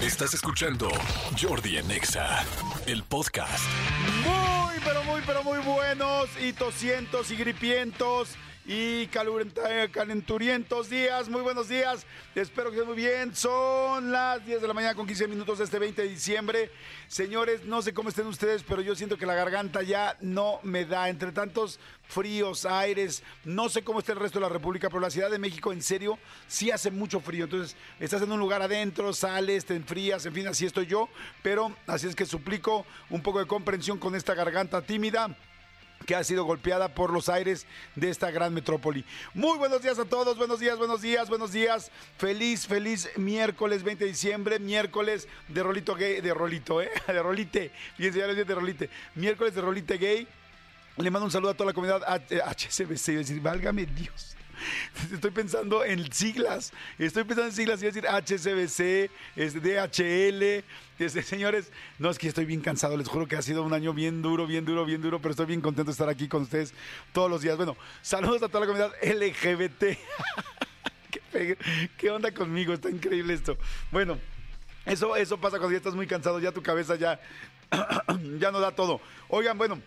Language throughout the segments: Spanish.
Estás escuchando Jordi en Exa, el podcast. Muy, pero muy, pero muy buenos y tosientos y gripientos y calurenta- calenturientos días. Muy buenos días. Espero que estén muy bien. Son las 10 de la mañana con 15 minutos de este 20 de diciembre. Señores, no sé cómo estén ustedes, pero yo siento que la garganta ya no me da. Entre tantos fríos, aires, no sé cómo está el resto de la República, pero la Ciudad de México, en serio, sí hace mucho frío. Entonces, estás en un lugar adentro, sales, te enfrías, en fin, así estoy yo. Pero así es que suplico un poco de comprensión con esta garganta tímida que ha sido golpeada por los aires de esta gran metrópoli. Muy buenos días a todos, buenos días, buenos días, buenos días. Feliz, feliz miércoles 20 de diciembre, miércoles de rolito gay, de rolito, ¿eh? De rolite. Fíjense, ya de rolite. Miércoles de rolite gay. Le mando un saludo a toda la comunidad HCBC, decir, válgame Dios. Estoy pensando en siglas. Estoy pensando en siglas. A decir HCBC, DHL. Este, señores, no es que estoy bien cansado. Les juro que ha sido un año bien duro, bien duro, bien duro. Pero estoy bien contento de estar aquí con ustedes todos los días. Bueno, saludos a toda la comunidad LGBT. ¿Qué, qué onda conmigo? Está increíble esto. Bueno, eso, eso pasa cuando ya estás muy cansado. Ya tu cabeza ya, ya no da todo. Oigan, bueno.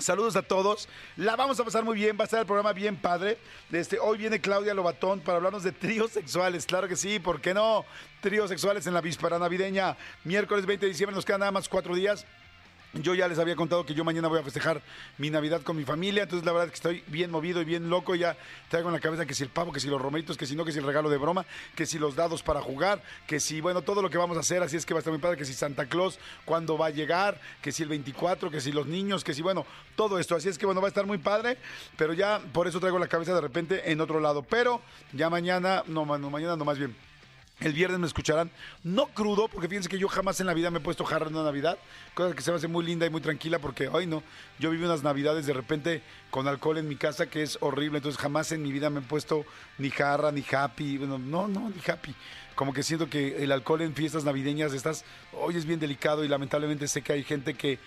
Saludos a todos. La vamos a pasar muy bien. Va a estar el programa bien padre. Este, hoy viene Claudia Lobatón para hablarnos de tríos sexuales. Claro que sí, ¿por qué no? Tríos sexuales en la víspera navideña. Miércoles 20 de diciembre. Nos quedan nada más cuatro días. Yo ya les había contado que yo mañana voy a festejar mi Navidad con mi familia, entonces la verdad es que estoy bien movido y bien loco, ya traigo en la cabeza que si el pavo, que si los romeritos, que si no, que si el regalo de broma, que si los dados para jugar, que si, bueno, todo lo que vamos a hacer, así es que va a estar muy padre, que si Santa Claus, cuándo va a llegar, que si el 24, que si los niños, que si, bueno, todo esto, así es que bueno, va a estar muy padre, pero ya por eso traigo la cabeza de repente en otro lado, pero ya mañana, no, no mañana no más bien. El viernes me escucharán, no crudo, porque fíjense que yo jamás en la vida me he puesto jarra en una Navidad, cosa que se me hace muy linda y muy tranquila, porque, ay no, yo viví unas Navidades de repente con alcohol en mi casa que es horrible, entonces jamás en mi vida me he puesto ni jarra, ni happy, bueno, no, no, ni happy. Como que siento que el alcohol en fiestas navideñas, estas, hoy es bien delicado y lamentablemente sé que hay gente que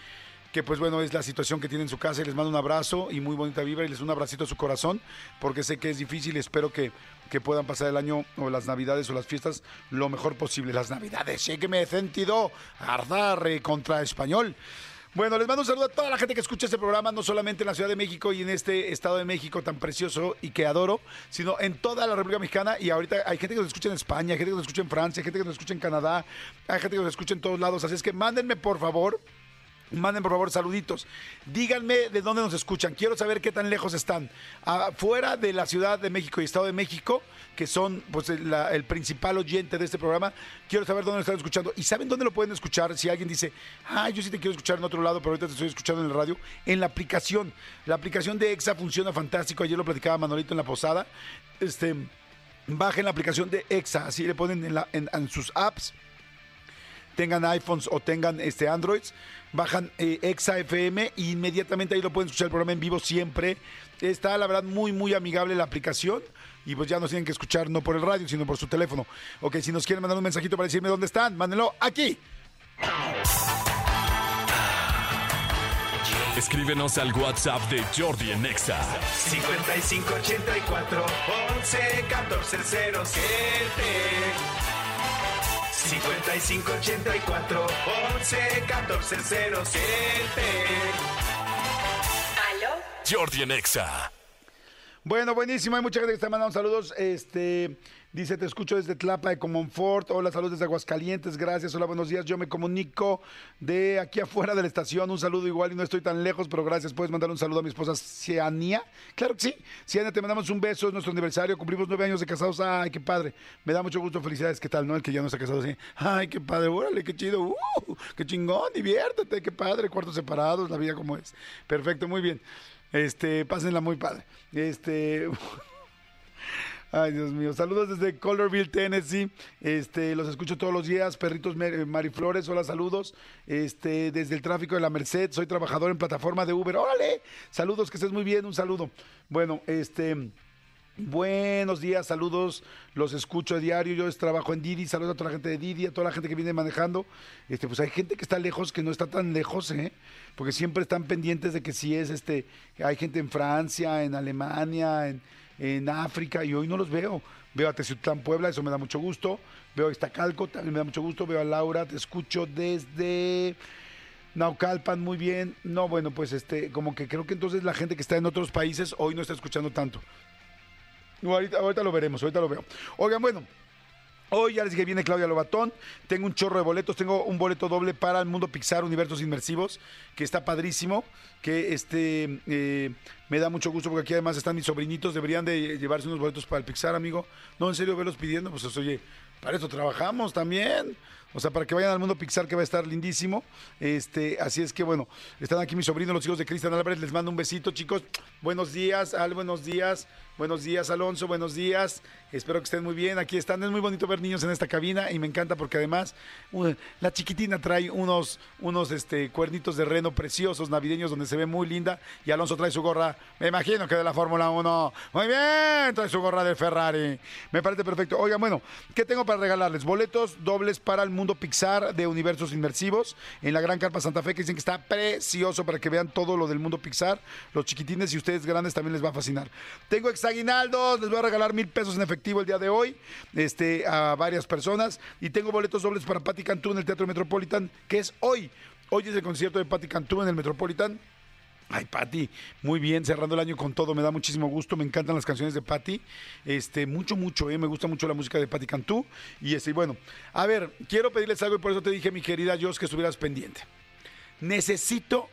que pues bueno, es la situación que tiene en su casa y les mando un abrazo y muy bonita vibra y les un abracito a su corazón, porque sé que es difícil espero que, que puedan pasar el año o las navidades o las fiestas lo mejor posible. Las navidades, sé que me he sentido ardar eh, contra español. Bueno, les mando un saludo a toda la gente que escucha este programa, no solamente en la Ciudad de México y en este Estado de México tan precioso y que adoro, sino en toda la República Mexicana. Y ahorita hay gente que nos escucha en España, hay gente que nos escucha en Francia, hay gente que nos escucha en Canadá, hay gente que nos escucha en todos lados. Así es que mándenme, por favor, Manden por favor saluditos. Díganme de dónde nos escuchan. Quiero saber qué tan lejos están. Afuera de la Ciudad de México y Estado de México, que son pues el, la- principal oyente de este programa. Quiero saber dónde están escuchando. ¿Y saben dónde lo pueden escuchar? Si alguien dice, ah, yo sí te quiero escuchar en otro lado, pero ahorita te estoy escuchando en el radio. En la aplicación. La aplicación de EXA funciona fantástico. Ayer lo platicaba Manolito en la posada. Este, bajen la aplicación de EXA. Así le ponen en, la- en- en sus apps tengan iPhones o tengan este Androids, bajan eh, Exa FM e inmediatamente ahí lo pueden escuchar el programa en vivo siempre. Está la verdad muy muy amigable la aplicación y pues ya nos tienen que escuchar no por el radio, sino por su teléfono. Ok, si nos quieren mandar un mensajito para decirme dónde están, mándenlo aquí. Escríbenos al WhatsApp de Jordi en Exa. 5584 11 14 07 5584 11 14 07 ¿Aló? Jordi en Exa. Bueno, buenísimo. Hay mucha gente que está mandando saludos. Este dice, te escucho desde Tlapa de Comonfort. Hola, saludos desde Aguascalientes. Gracias. Hola, buenos días. Yo me comunico de aquí afuera de la estación. Un saludo igual y no estoy tan lejos, pero gracias. Puedes mandar un saludo a mi esposa Ciania. Claro que sí. Ciania, te mandamos un beso. Es nuestro aniversario. Cumplimos nueve años de casados. Ay, qué padre. Me da mucho gusto. Felicidades. ¿Qué tal, no? El que ya no está casado así. Ay, qué padre. Órale, qué chido. Uh, qué chingón. Diviértete. Qué padre. Cuartos separados. La vida como es. Perfecto. Muy bien. Este, pásenla muy padre. Este. Ay, Dios mío. Saludos desde Colorville, Tennessee. Este, los escucho todos los días. Perritos Mer- Mariflores, hola, saludos. Este, desde el tráfico de la Merced, soy trabajador en plataforma de Uber. Órale. Saludos, que estés muy bien, un saludo. Bueno, este. Buenos días, saludos, los escucho a diario, yo trabajo en Didi, saludos a toda la gente de Didi, a toda la gente que viene manejando. Este, pues hay gente que está lejos, que no está tan lejos, ¿eh? porque siempre están pendientes de que si es este, hay gente en Francia, en Alemania, en, en África y hoy no los veo. Veo a Teciutlán Puebla, eso me da mucho gusto. Veo a Iztacalco, también me da mucho gusto. Veo a Laura, te escucho desde Naucalpan, muy bien. No, bueno, pues este, como que creo que entonces la gente que está en otros países hoy no está escuchando tanto. Ahorita lo veremos, ahorita lo veo. Oigan, bueno, Hoy ya les dije, viene Claudia Lobatón. Tengo un chorro de boletos. Tengo un boleto doble para el mundo Pixar Universos Inmersivos, que está padrísimo. Que este eh, me da mucho gusto porque aquí además están mis sobrinitos. Deberían de llevarse unos boletos para el Pixar, amigo. No, en serio, verlos pidiendo. Pues oye, para eso trabajamos también. O sea, para que vayan al mundo Pixar, que va a estar lindísimo. Este, así es que bueno, están aquí mis sobrinos, los hijos de Cristian Álvarez. Les mando un besito, chicos. Buenos días, Al, buenos días. Buenos días, Alonso, buenos días. Espero que estén muy bien. Aquí están. Es muy bonito ver niños en esta cabina y me encanta porque además uh, la chiquitina trae unos, unos este, cuernitos de reno preciosos navideños donde se ve muy linda y Alonso trae su gorra, me imagino que de la Fórmula 1. Muy bien, trae su gorra de Ferrari. Me parece perfecto. Oigan, bueno, ¿qué tengo para regalarles? Boletos dobles para el mundo Pixar de universos inmersivos en la Gran Carpa Santa Fe que dicen que está precioso para que vean todo lo del mundo Pixar. Los chiquitines y ustedes grandes también les va a fascinar. Tengo aguinaldos, les voy a regalar mil pesos en efectivo el día de hoy este, a varias personas. Y tengo boletos dobles para Patti Cantú en el Teatro Metropolitan, que es hoy. Hoy es el concierto de Patti Cantú en el Metropolitan. Ay, Patti, muy bien, cerrando el año con todo, me da muchísimo gusto, me encantan las canciones de Patti, este, mucho, mucho, eh, me gusta mucho la música de Patti Cantú, y este, bueno, a ver, quiero pedirles algo y por eso te dije, mi querida Jos, que estuvieras pendiente. Necesito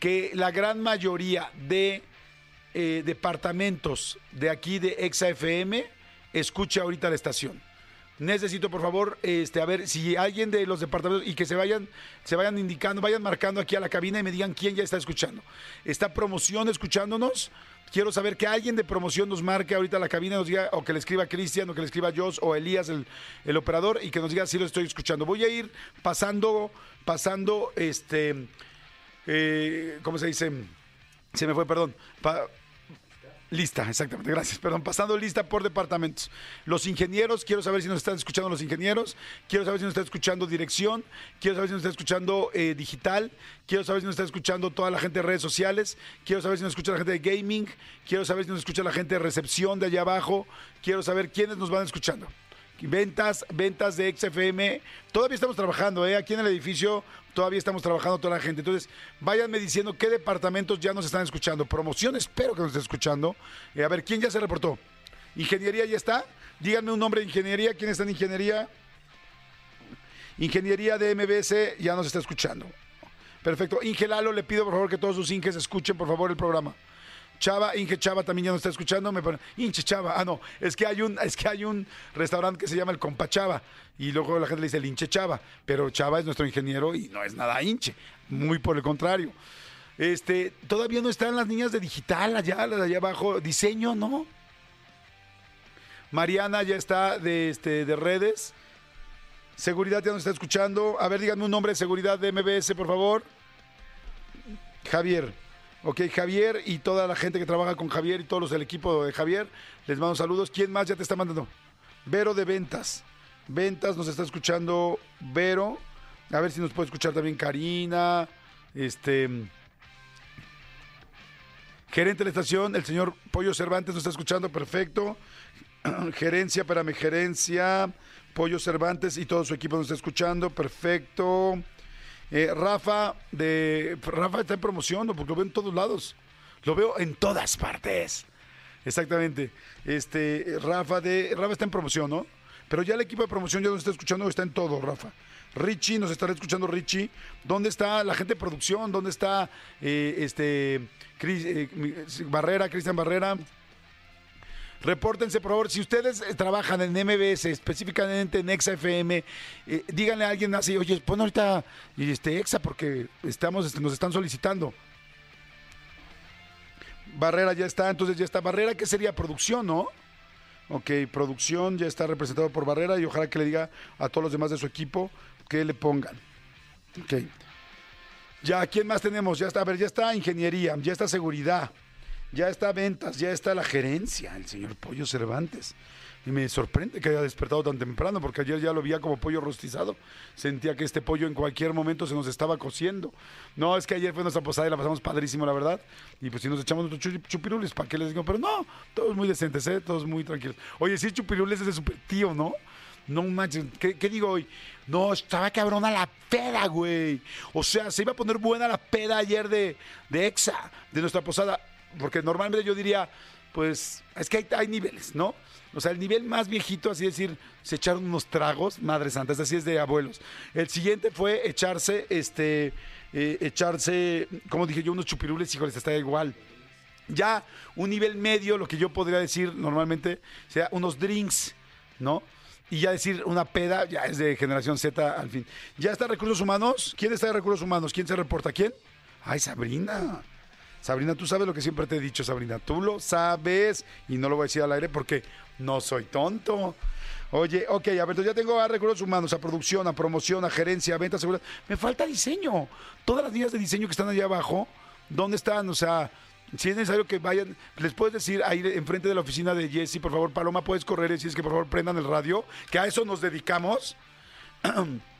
que la gran mayoría de eh, departamentos de aquí de Exa FM escuche ahorita la estación. Necesito, por favor, este, a ver si alguien de los departamentos y que se vayan, se vayan indicando, vayan marcando aquí a la cabina y me digan quién ya está escuchando. ¿Está promoción escuchándonos? Quiero saber que alguien de promoción nos marque ahorita a la cabina, nos diga, o que le escriba Cristian, o que le escriba Jos, o Elías, el, el, operador, y que nos diga si lo estoy escuchando. Voy a ir pasando, pasando, este, eh, ¿cómo se dice? Se me fue, perdón. Lista, exactamente, gracias. Perdón, pasando lista por departamentos. Los ingenieros, quiero saber si nos están escuchando los ingenieros, quiero saber si nos está escuchando dirección, quiero saber si nos está escuchando eh, digital, quiero saber si nos está escuchando toda la gente de redes sociales, quiero saber si nos escucha la gente de gaming, quiero saber si nos escucha la gente de recepción de allá abajo, quiero saber quiénes nos van escuchando. Ventas, ventas de XFM. Todavía estamos trabajando, ¿eh? Aquí en el edificio todavía estamos trabajando toda la gente. Entonces, váyanme diciendo qué departamentos ya nos están escuchando. Promoción, espero que nos esté escuchando. Eh, a ver, ¿quién ya se reportó? ¿Ingeniería ya está? Díganme un nombre de ingeniería. ¿Quién está en ingeniería? Ingeniería de MBS ya nos está escuchando. Perfecto. Ingelalo, le pido por favor que todos sus inges escuchen por favor el programa. Chava, Inge Chava también ya nos está escuchando. Me pone, Chava. Ah, no, es que hay un, es que hay un restaurante que se llama el Compa Chava. Y luego la gente le dice el Inche Chava. Pero Chava es nuestro ingeniero y no es nada hinche. Muy por el contrario. Este, todavía no están las niñas de digital allá, las allá abajo. Diseño, ¿no? Mariana ya está de, este, de redes. Seguridad ya nos está escuchando. A ver, díganme un nombre de seguridad de MBS, por favor. Javier. Ok, Javier y toda la gente que trabaja con Javier y todos los del equipo de Javier, les mando saludos. ¿Quién más ya te está mandando? Vero de Ventas. Ventas nos está escuchando Vero. A ver si nos puede escuchar también Karina. Este. Gerente de la estación, el señor Pollo Cervantes nos está escuchando, perfecto. Gerencia, espérame, gerencia, Pollo Cervantes y todo su equipo nos está escuchando, perfecto. Eh, Rafa, de Rafa está en promoción, porque lo veo en todos lados. Lo veo en todas partes. Exactamente. Este, Rafa de. Rafa está en promoción, ¿no? Pero ya el equipo de promoción ya nos está escuchando, está en todo, Rafa. Richie, nos estará escuchando Richie. ¿Dónde está la gente de producción? ¿Dónde está eh, este eh, Barrera, Cristian Barrera? Repórtense, por favor. Si ustedes eh, trabajan en MBS, específicamente en Exa FM, eh, díganle a alguien así, oye, pon ahorita este, Exa porque estamos, este, nos están solicitando. Barrera ya está, entonces ya está. Barrera, ¿qué sería? Producción, ¿no? Ok, producción ya está representado por Barrera y ojalá que le diga a todos los demás de su equipo que le pongan. Ok. Ya, ¿quién más tenemos? Ya está, a ver, ya está ingeniería, ya está seguridad. Ya está ventas, ya está la gerencia, el señor Pollo Cervantes. Y me sorprende que haya despertado tan temprano, porque ayer ya lo veía como pollo rostizado. Sentía que este pollo en cualquier momento se nos estaba cociendo. No, es que ayer fue nuestra posada y la pasamos padrísimo, la verdad. Y pues si nos echamos nuestros chu- chupirules, ¿para qué les digo? Pero no, todos muy decentes, ¿eh? Todos muy tranquilos. Oye, sí, chupirules es de super tío, ¿no? No manches, ¿qué, qué digo hoy? No, estaba cabrona la peda, güey. O sea, se iba a poner buena la peda ayer de, de Exa, de nuestra posada. Porque normalmente yo diría, pues, es que hay, niveles, ¿no? O sea, el nivel más viejito, así decir, se echaron unos tragos, madre santa, ese así es de abuelos. El siguiente fue echarse, este, eh, echarse, como dije yo, unos chupirules, híjoles, está igual. Ya un nivel medio, lo que yo podría decir normalmente, sea unos drinks, ¿no? Y ya decir una peda, ya es de generación Z al fin. ¿Ya está Recursos Humanos? ¿Quién está de Recursos Humanos? ¿Quién se reporta? ¿Quién? Ay, Sabrina. Sabrina, tú sabes lo que siempre te he dicho, Sabrina. Tú lo sabes y no lo voy a decir al aire porque no soy tonto. Oye, ok, a ver, ya tengo a recursos humanos, a producción, a promoción, a gerencia, a ventas, seguridad. Me falta diseño. Todas las líneas de diseño que están allá abajo, ¿dónde están? O sea, si es necesario que vayan, les puedes decir ahí enfrente de la oficina de Jesse, por favor, Paloma, puedes correr y decir que por favor prendan el radio, que a eso nos dedicamos.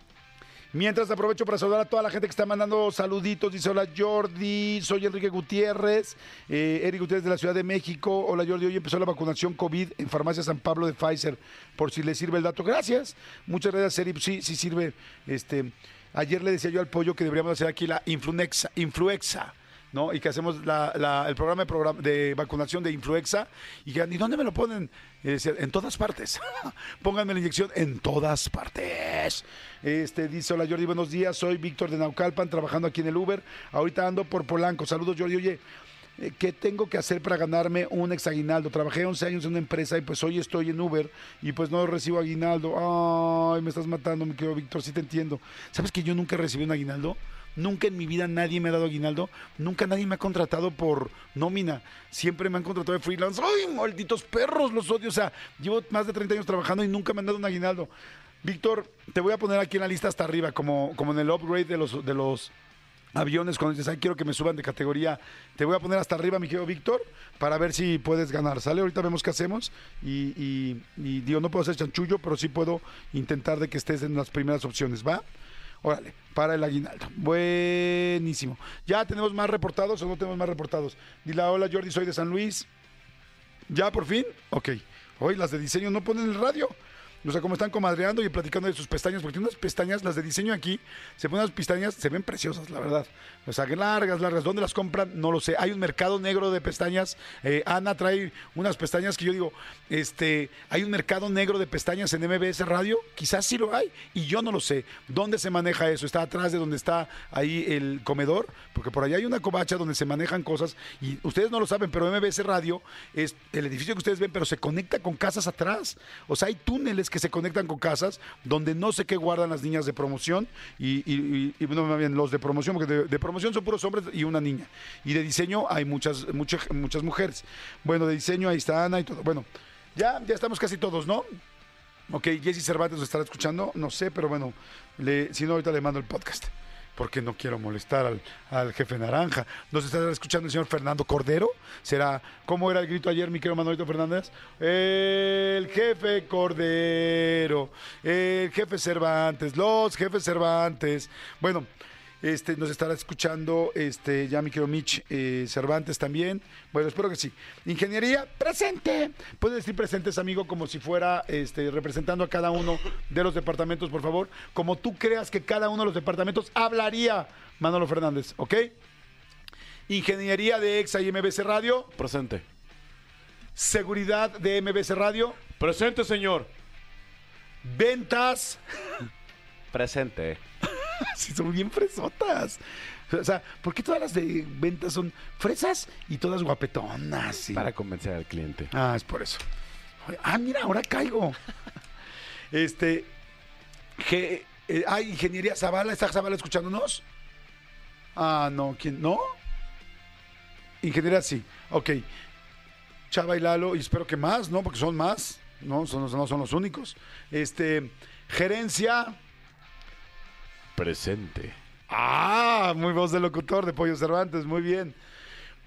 Mientras aprovecho para saludar a toda la gente que está mandando saluditos. Dice, hola Jordi, soy Enrique Gutiérrez, eh, Eric Gutiérrez de la Ciudad de México. Hola Jordi, hoy empezó la vacunación COVID en Farmacia San Pablo de Pfizer, por si le sirve el dato. Gracias. Muchas gracias, Eric. Sí, sí sirve. Este, ayer le decía yo al pollo que deberíamos hacer aquí la Influexa, Influexa. ¿No? Y que hacemos la- la- el programa de, de vacunación de influenza. Y que, ¿y dónde me lo ponen? Y en todas partes. Pónganme la inyección en todas partes. Este dice, hola Jordi, buenos días. Soy Víctor de Naucalpan, trabajando aquí en el Uber. Ahorita ando por Polanco. Saludos, Jordi. Oye, eh, ¿qué tengo que hacer para ganarme un exaguinaldo? Trabajé 11 años en una empresa y pues hoy estoy en Uber y pues no recibo aguinaldo. Ay, me estás matando, mi querido Víctor, sí te entiendo. ¿Sabes que yo nunca recibí un aguinaldo? Nunca en mi vida nadie me ha dado aguinaldo. Nunca nadie me ha contratado por nómina. Siempre me han contratado de freelance. ¡Ay, malditos perros! Los odio. O sea, llevo más de 30 años trabajando y nunca me han dado un aguinaldo. Víctor, te voy a poner aquí en la lista hasta arriba, como, como en el upgrade de los, de los aviones. Cuando dices, ay, quiero que me suban de categoría, te voy a poner hasta arriba, mi querido Víctor, para ver si puedes ganar. ¿Sale? Ahorita vemos qué hacemos. Y, y- y digo, no puedo hacer chanchullo, pero sí puedo intentar de que estés en las primeras opciones, ¿va? Órale, para el aguinaldo. Buenísimo. ¿Ya tenemos más reportados o no tenemos más reportados? Dile, hola Jordi, soy de San Luis. ¿Ya por fin? Ok. Hoy las de diseño no ponen el radio. O sea, como están comadreando y platicando de sus pestañas, porque tiene unas pestañas, las de diseño aquí, se ponen unas pestañas, se ven preciosas, la verdad. O sea, largas, largas. ¿Dónde las compran? No lo sé. Hay un mercado negro de pestañas. Eh, Ana trae unas pestañas que yo digo, este, hay un mercado negro de pestañas en MBS Radio. Quizás sí lo hay y yo no lo sé. ¿Dónde se maneja eso? ¿Está atrás de donde está ahí el comedor? Porque por allá hay una covacha donde se manejan cosas y ustedes no lo saben, pero MBS Radio es el edificio que ustedes ven, pero se conecta con casas atrás. O sea, hay túneles que se conectan con casas donde no sé qué guardan las niñas de promoción y, y, bien los de promoción, porque de, promoción son puros hombres y una niña. Y de diseño hay muchas, muchas, muchas mujeres. Bueno, de diseño ahí está Ana y todo. Bueno, ya, ya estamos casi todos, ¿no? Ok, Jesse Cervantes nos estará escuchando, no sé, pero bueno, si no, ahorita le mando el podcast, porque no quiero molestar al, al jefe naranja. ¿Nos estará escuchando el señor Fernando Cordero? ¿Será, cómo era el grito ayer, mi querido Manuelito Fernández? El jefe Cordero, el jefe Cervantes, los jefes Cervantes. Bueno, este, nos estará escuchando este, ya mi querido Mitch eh, Cervantes también. Bueno, espero que sí. Ingeniería, presente. Puedes decir presentes, amigo, como si fuera este, representando a cada uno de los departamentos, por favor. Como tú creas que cada uno de los departamentos hablaría, Manolo Fernández, ¿ok? Ingeniería de EXA y MBC Radio. Presente. Seguridad de MBC Radio. Presente, señor. Ventas. Presente. Sí, son bien fresotas. O sea, ¿por qué todas las de ventas son fresas y todas guapetonas? sí? Para convencer al cliente. Ah, es por eso. Ah, mira, ahora caigo. Este. Ge- eh, ah, Ingeniería Zavala. ¿Está Zavala escuchándonos? Ah, no. ¿Quién? ¿No? Ingeniería sí. Ok. Chava y Lalo, y espero que más, ¿no? Porque son más. No, son, no son los únicos. Este. Gerencia. Presente. Ah, muy voz de locutor de Pollo Cervantes, muy bien.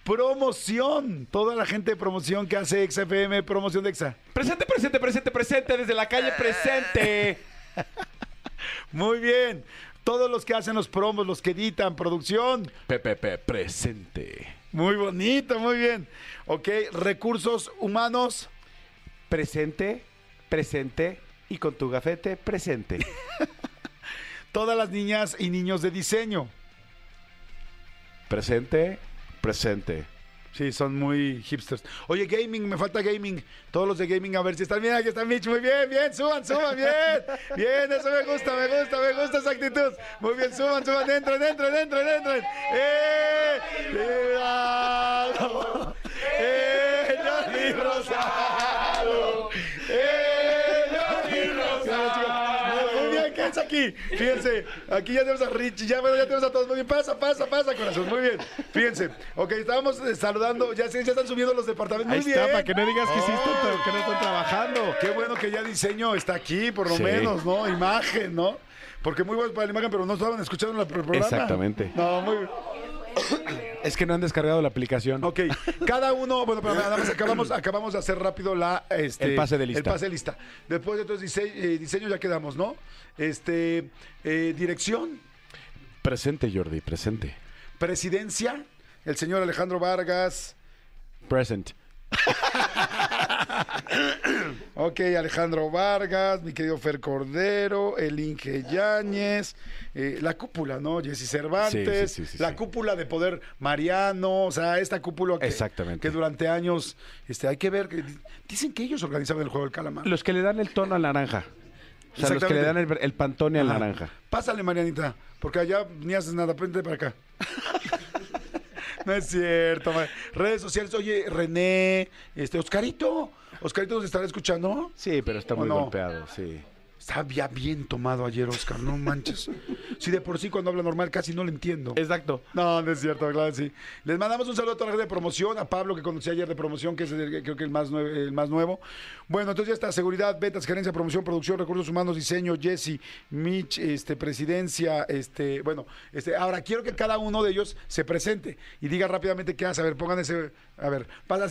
promoción. Toda la gente de promoción que hace Exa FM, promoción de Exa. Presente, presente, presente, presente. Desde la calle presente. Muy bien. Todos los que hacen los promos, los que editan, producción. PPP, presente. Muy bonito, muy bien. Ok, recursos humanos. Presente, presente. Y con tu gafete, presente. Todas las niñas y niños de diseño. Presente, presente. Sí, son muy hipsters. Oye, gaming, me falta gaming. Todos los de gaming, a ver si están bien. Aquí está Mitch. Muy bien, bien. Suban, suban, bien. Bien, eso me gusta, me gusta, me gusta esa actitud. Muy bien, suban, suban. Entren, entren, entren, entren. ¡Eh! ¡Eh! Muy bien, ¿qué es aquí? Fíjense, aquí ya tenemos a Richie, ya, bueno, ya tenemos a todos. Muy bien, pasa, pasa, pasa, corazón. Muy bien. Fíjense. Ok, estábamos eh, saludando. Ya, se- ya están subiendo los departamentos. Ahí Muy está, bien. para que no digas que sí están, Oh. tra- que no están trabajando. Qué bueno que ya diseño está aquí, por lo Sí. menos, ¿no? Imagen, ¿no? Porque muy bueno para la imagen, pero no estaban escuchando el programa. Exactamente. No, muy bien. Es que no han descargado la aplicación. Ok, cada uno, bueno, pero nada más acabamos, acabamos de hacer rápido la, este, El pase de lista. El pase de lista. Después de otros dise- eh, diseños ya quedamos, ¿no? Este, eh, dirección, Presente, Jordi, presente. presidencia, el señor Alejandro Vargas. Present. Ok, Alejandro Vargas, mi querido Fer Cordero, el Inge Yáñez, eh, la cúpula, ¿no? Jesse Cervantes, Sí, sí, sí, sí, la sí. cúpula de poder Mariano, o sea, esta cúpula que, Exactamente. que durante años, este, hay que ver, que dicen que ellos organizaban el juego del calamar. Los que le dan el tono al naranja. O sea, los que le dan el, el pantone al Ajá. naranja. Pásale, Marianita, porque allá ni haces nada, vente para acá. no es cierto. Redes sociales, oye, René, este, Oscarito, Oscarito nos estará escuchando. Sí, pero está ¿O muy no? golpeado, sí. Estaba ya bien tomado ayer, Oscar, no manches. Si de por sí cuando habla normal casi no le entiendo. Exacto. No, no es cierto, claro, sí. Les mandamos un saludo a toda la gente de promoción, a Pablo que conocí ayer de promoción, que es el- creo que el más, el más nuevo. Bueno, entonces ya está, seguridad, ventas, gerencia, promoción, producción, recursos humanos, diseño, Jesse, Mitch, este, presidencia, este, bueno, este, ahora quiero que cada uno de ellos se presente y diga rápidamente qué hace. A ver, pongan ese, a ver,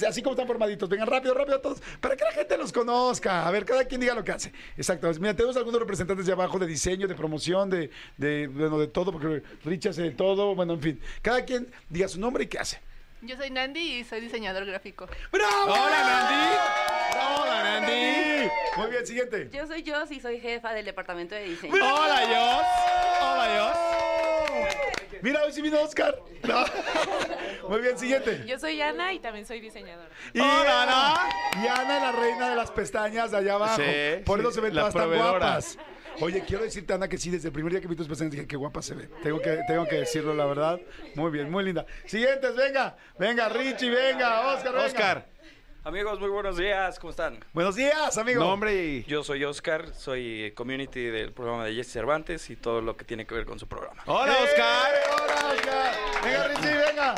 así, como están formaditos, vengan rápido, rápido todos, para que la gente los conozca. A ver, cada quien diga lo que hace. Exacto. Mira, tenemos algunos representantes de abajo de diseño, de promoción, de, de, bueno, de todo, porque Rich hace de todo, bueno, en fin. Cada quien diga su nombre y qué hace. Yo soy Nandi y soy diseñador gráfico. ¡Bravo! ¡Hola, Nandi! ¡Hola, Nandi! Muy bien, siguiente. Yo soy Jos y soy jefa del departamento de diseño. ¡Hola, Jos! ¡Hola, Mira, hoy sí vino Oscar. No. Muy bien, siguiente. Yo soy Ana y también soy diseñadora. Y Hola, Ana. Y Ana es la reina de las pestañas de allá abajo. Sí, Por eso sí, se ven todas tan guapas. Oye, quiero decirte, Ana, que sí, desde el primer día que vi tus pestañas dije, qué guapa se ve. Tengo que, tengo que decirlo, la verdad. Muy bien, muy linda. Siguientes, venga. Venga, Richie, venga. Oscar, venga. Oscar. Amigos, muy buenos días, ¿cómo están? Buenos días, amigo. Nombre y... Yo soy Oscar, soy community del programa de Jesse Cervantes y todo lo que tiene que ver con su programa. ¡Hola, ¡Eh! Oscar! ¡Hola, Oscar! Venga, Richie, venga.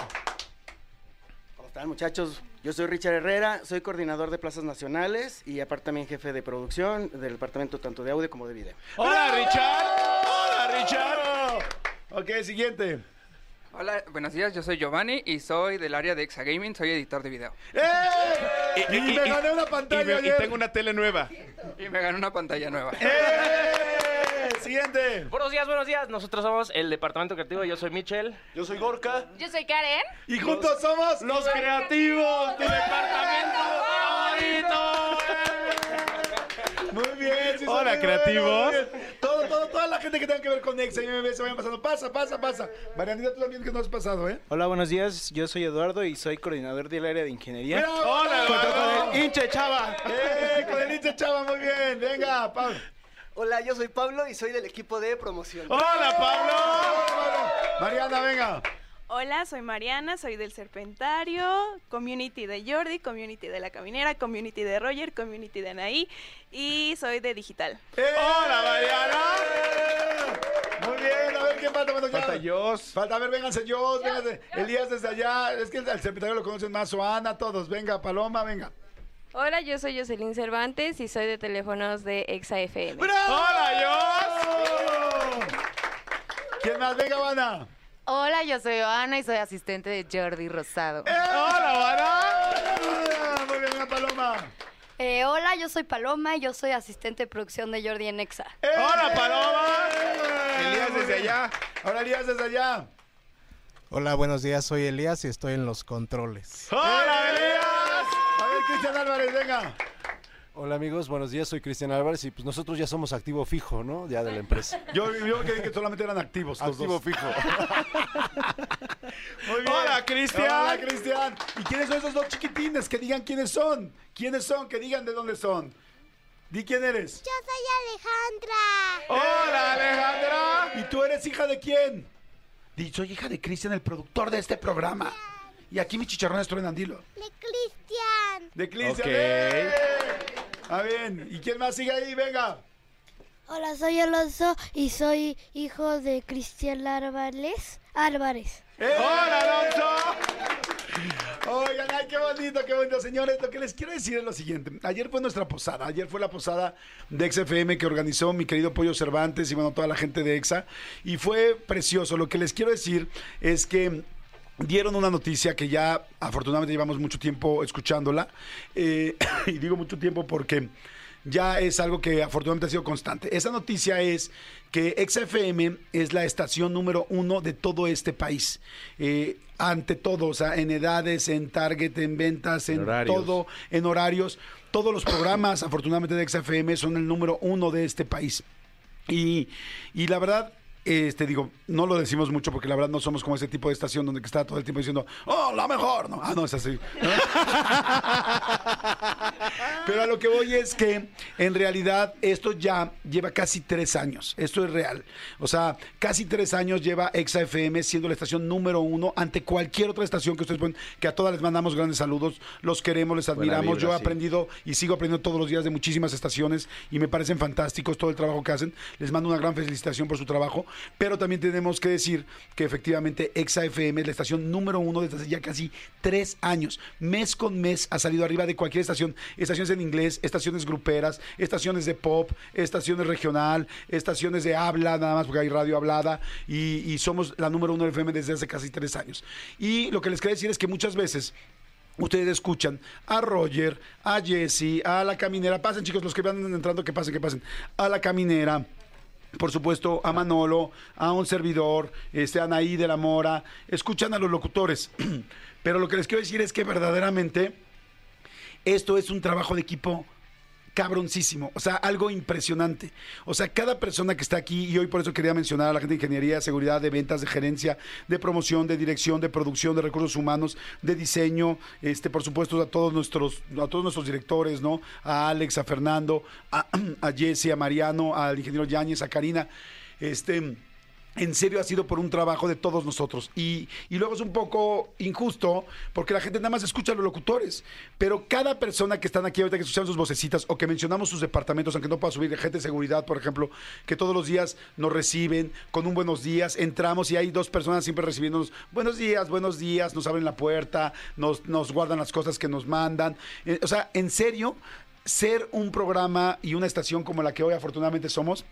¿Cómo están muchachos? Yo soy Richard Herrera, soy coordinador de plazas nacionales y aparte también jefe de producción del departamento tanto de audio como de video. ¡Hola, Richard! ¡Hola, Richard! Ok, siguiente. Hola, buenos días, yo soy Giovanni y soy del área de Exagaming, soy editor de video. ¡Eh! Y, me gané una y pantalla y ayer. tengo una tele nueva. Y me gané una pantalla nueva. ¡Eh! Siguiente. Buenos días, buenos días. Nosotros somos el departamento creativo. Yo soy Michel. Yo soy Gorka. Yo soy Karen. Y juntos somos Los creativos, tu departamento favorito. Bien, sí Hola, creativos. bien. Todo, todo, toda la gente que tenga que ver con Nexa y MB se vayan pasando. Pasa, pasa, pasa. Marianita, tú también que no has pasado, ¿eh? Hola, buenos días. Yo soy Eduardo y soy coordinador del área de ingeniería. ¡Bravo! Hola, Eduardo. con el hinche chava. ¡Eh! Con el hincha chava, muy bien. Venga, Pablo. Hola, yo soy Pablo y soy del equipo de promoción. ¡Hola, Pablo! Mariana, venga. Hola, soy Mariana, soy del Serpentario, community de Jordi, community de La Caminera, community de Roger, community de Anaí y soy de Digital. ¡Eh! ¡Hola, Mariana! Muy bien, a ver qué falta. Bueno, ya. Falta Jos. Falta, a ver, vénganse yo, vénganse. Elías desde allá. Es que el secretario lo conocen más, o Ana, todos. Venga, Paloma, venga. Hola, yo soy Jocelyn Cervantes y soy de teléfonos de Exa FM. ¡Bravo! ¡Hola, ¿Quién más? Venga, Ana. Hola, yo soy Ana y soy asistente de Jordi Rosado. ¡Hola, Ana! Muy bien, una paloma. Eh, hola, yo soy Paloma y yo soy asistente de producción de Jordi en Exa. ¡Hola, Paloma! Elías desde allá. Ahora Elías desde allá. Hola, buenos días, soy Elías y estoy en los controles. ¡Hola, Elías! A ver, Cristian Álvarez, venga. Hola amigos, buenos días, soy Cristian Álvarez y pues nosotros ya somos activo fijo, ¿no? Ya de la empresa. Yo, yo creí que solamente eran activos. los Activo dos. fijo. Muy bien. Hola, Cristian. Hola, Cristian. ¿Y quiénes son esos dos chiquitines? Que digan quiénes son. ¿Quiénes son? Que digan de dónde son. Di quién eres. Yo soy Alejandra. Hola, Alejandra. ¿Y tú eres hija de quién? Di, soy hija de Cristian, el productor de este programa. Y aquí mi chicharrón es truenandilo. De Cristian. De Cristian. Ok. ¡eh! Ah, bien. ¿Y quién más sigue ahí? Venga. Hola, soy Alonso y soy hijo de Cristian Álvarez. Álvarez. ¡Eh! ¡Hola, Alonso! Oigan, ay, qué bonito, qué bonito, señores. Lo que les quiero decir es lo siguiente. Ayer fue nuestra posada. Ayer fue la posada de XFM que organizó mi querido Pollo Cervantes y bueno, toda la gente de EXA. Y fue precioso. Lo que les quiero decir es que dieron una noticia que ya afortunadamente llevamos mucho tiempo escuchándola. Eh, y digo mucho tiempo porque ya es algo que afortunadamente ha sido constante. Esa noticia es que XFM es la estación número uno de todo este país. Eh, ante todo, o sea, en edades, en target, en ventas, en, horarios. todo, en horarios. Todos los programas, afortunadamente, de XFM son el número uno de este país. Y, y la verdad, este digo, no lo decimos mucho porque la verdad no somos como ese tipo de estación donde está todo el tiempo diciendo, oh, la mejor, no, ah, no es así. ¿no? Pero a lo que voy es que en realidad esto ya lleva casi tres años, esto es real. O sea, casi tres años lleva Exa FM siendo la estación número uno ante cualquier otra estación que ustedes pueden, que a todas les mandamos grandes saludos, los queremos, les admiramos. vibra, Yo he sí. aprendido y sigo aprendiendo todos los días de muchísimas estaciones y me parecen fantásticos todo el trabajo que hacen. Les mando una gran felicitación por su trabajo, pero también tenemos que decir que efectivamente Exa FM es la estación número uno desde hace ya casi tres años. Mes con mes ha salido arriba de cualquier estación. Estaciones en inglés, estaciones gruperas, estaciones de pop, estaciones regional, estaciones de habla, nada más porque hay radio hablada y, somos la número uno de FM desde hace casi tres años. Y lo que les quería decir es que muchas veces Ustedes escuchan a Roger, a Jesse, a la caminera. Pasen, chicos, los que van entrando, que pasen, que pasen. A la caminera. Por supuesto, a Manolo, a un servidor, este, a Anaí de la Mora. Escuchan a los locutores. Pero lo que les quiero decir es que verdaderamente esto es un trabajo de equipo cabroncísimo, o sea, algo impresionante. O sea, cada persona que está aquí, y hoy por eso quería mencionar a la gente de ingeniería, seguridad, de ventas, de gerencia, de promoción, de dirección, de producción, de recursos humanos, de diseño, este, por supuesto, a todos nuestros, a todos nuestros directores, ¿no? A Alex, a Fernando, a, a Jesse, a Mariano, al ingeniero Yáñez, a Karina, este en serio ha sido por un trabajo de todos nosotros. Y, y luego es un poco injusto porque la gente nada más escucha a los locutores. Pero cada persona que están aquí ahorita que escuchan sus vocecitas o que mencionamos sus departamentos, aunque no pueda subir, gente de seguridad, por ejemplo, que todos los días nos reciben con un buenos días, entramos y hay dos personas siempre recibiéndonos buenos días, buenos días, nos abren la puerta, nos, nos guardan las cosas que nos mandan. Eh, o sea, en serio, ser un programa y una estación como la que hoy afortunadamente somos,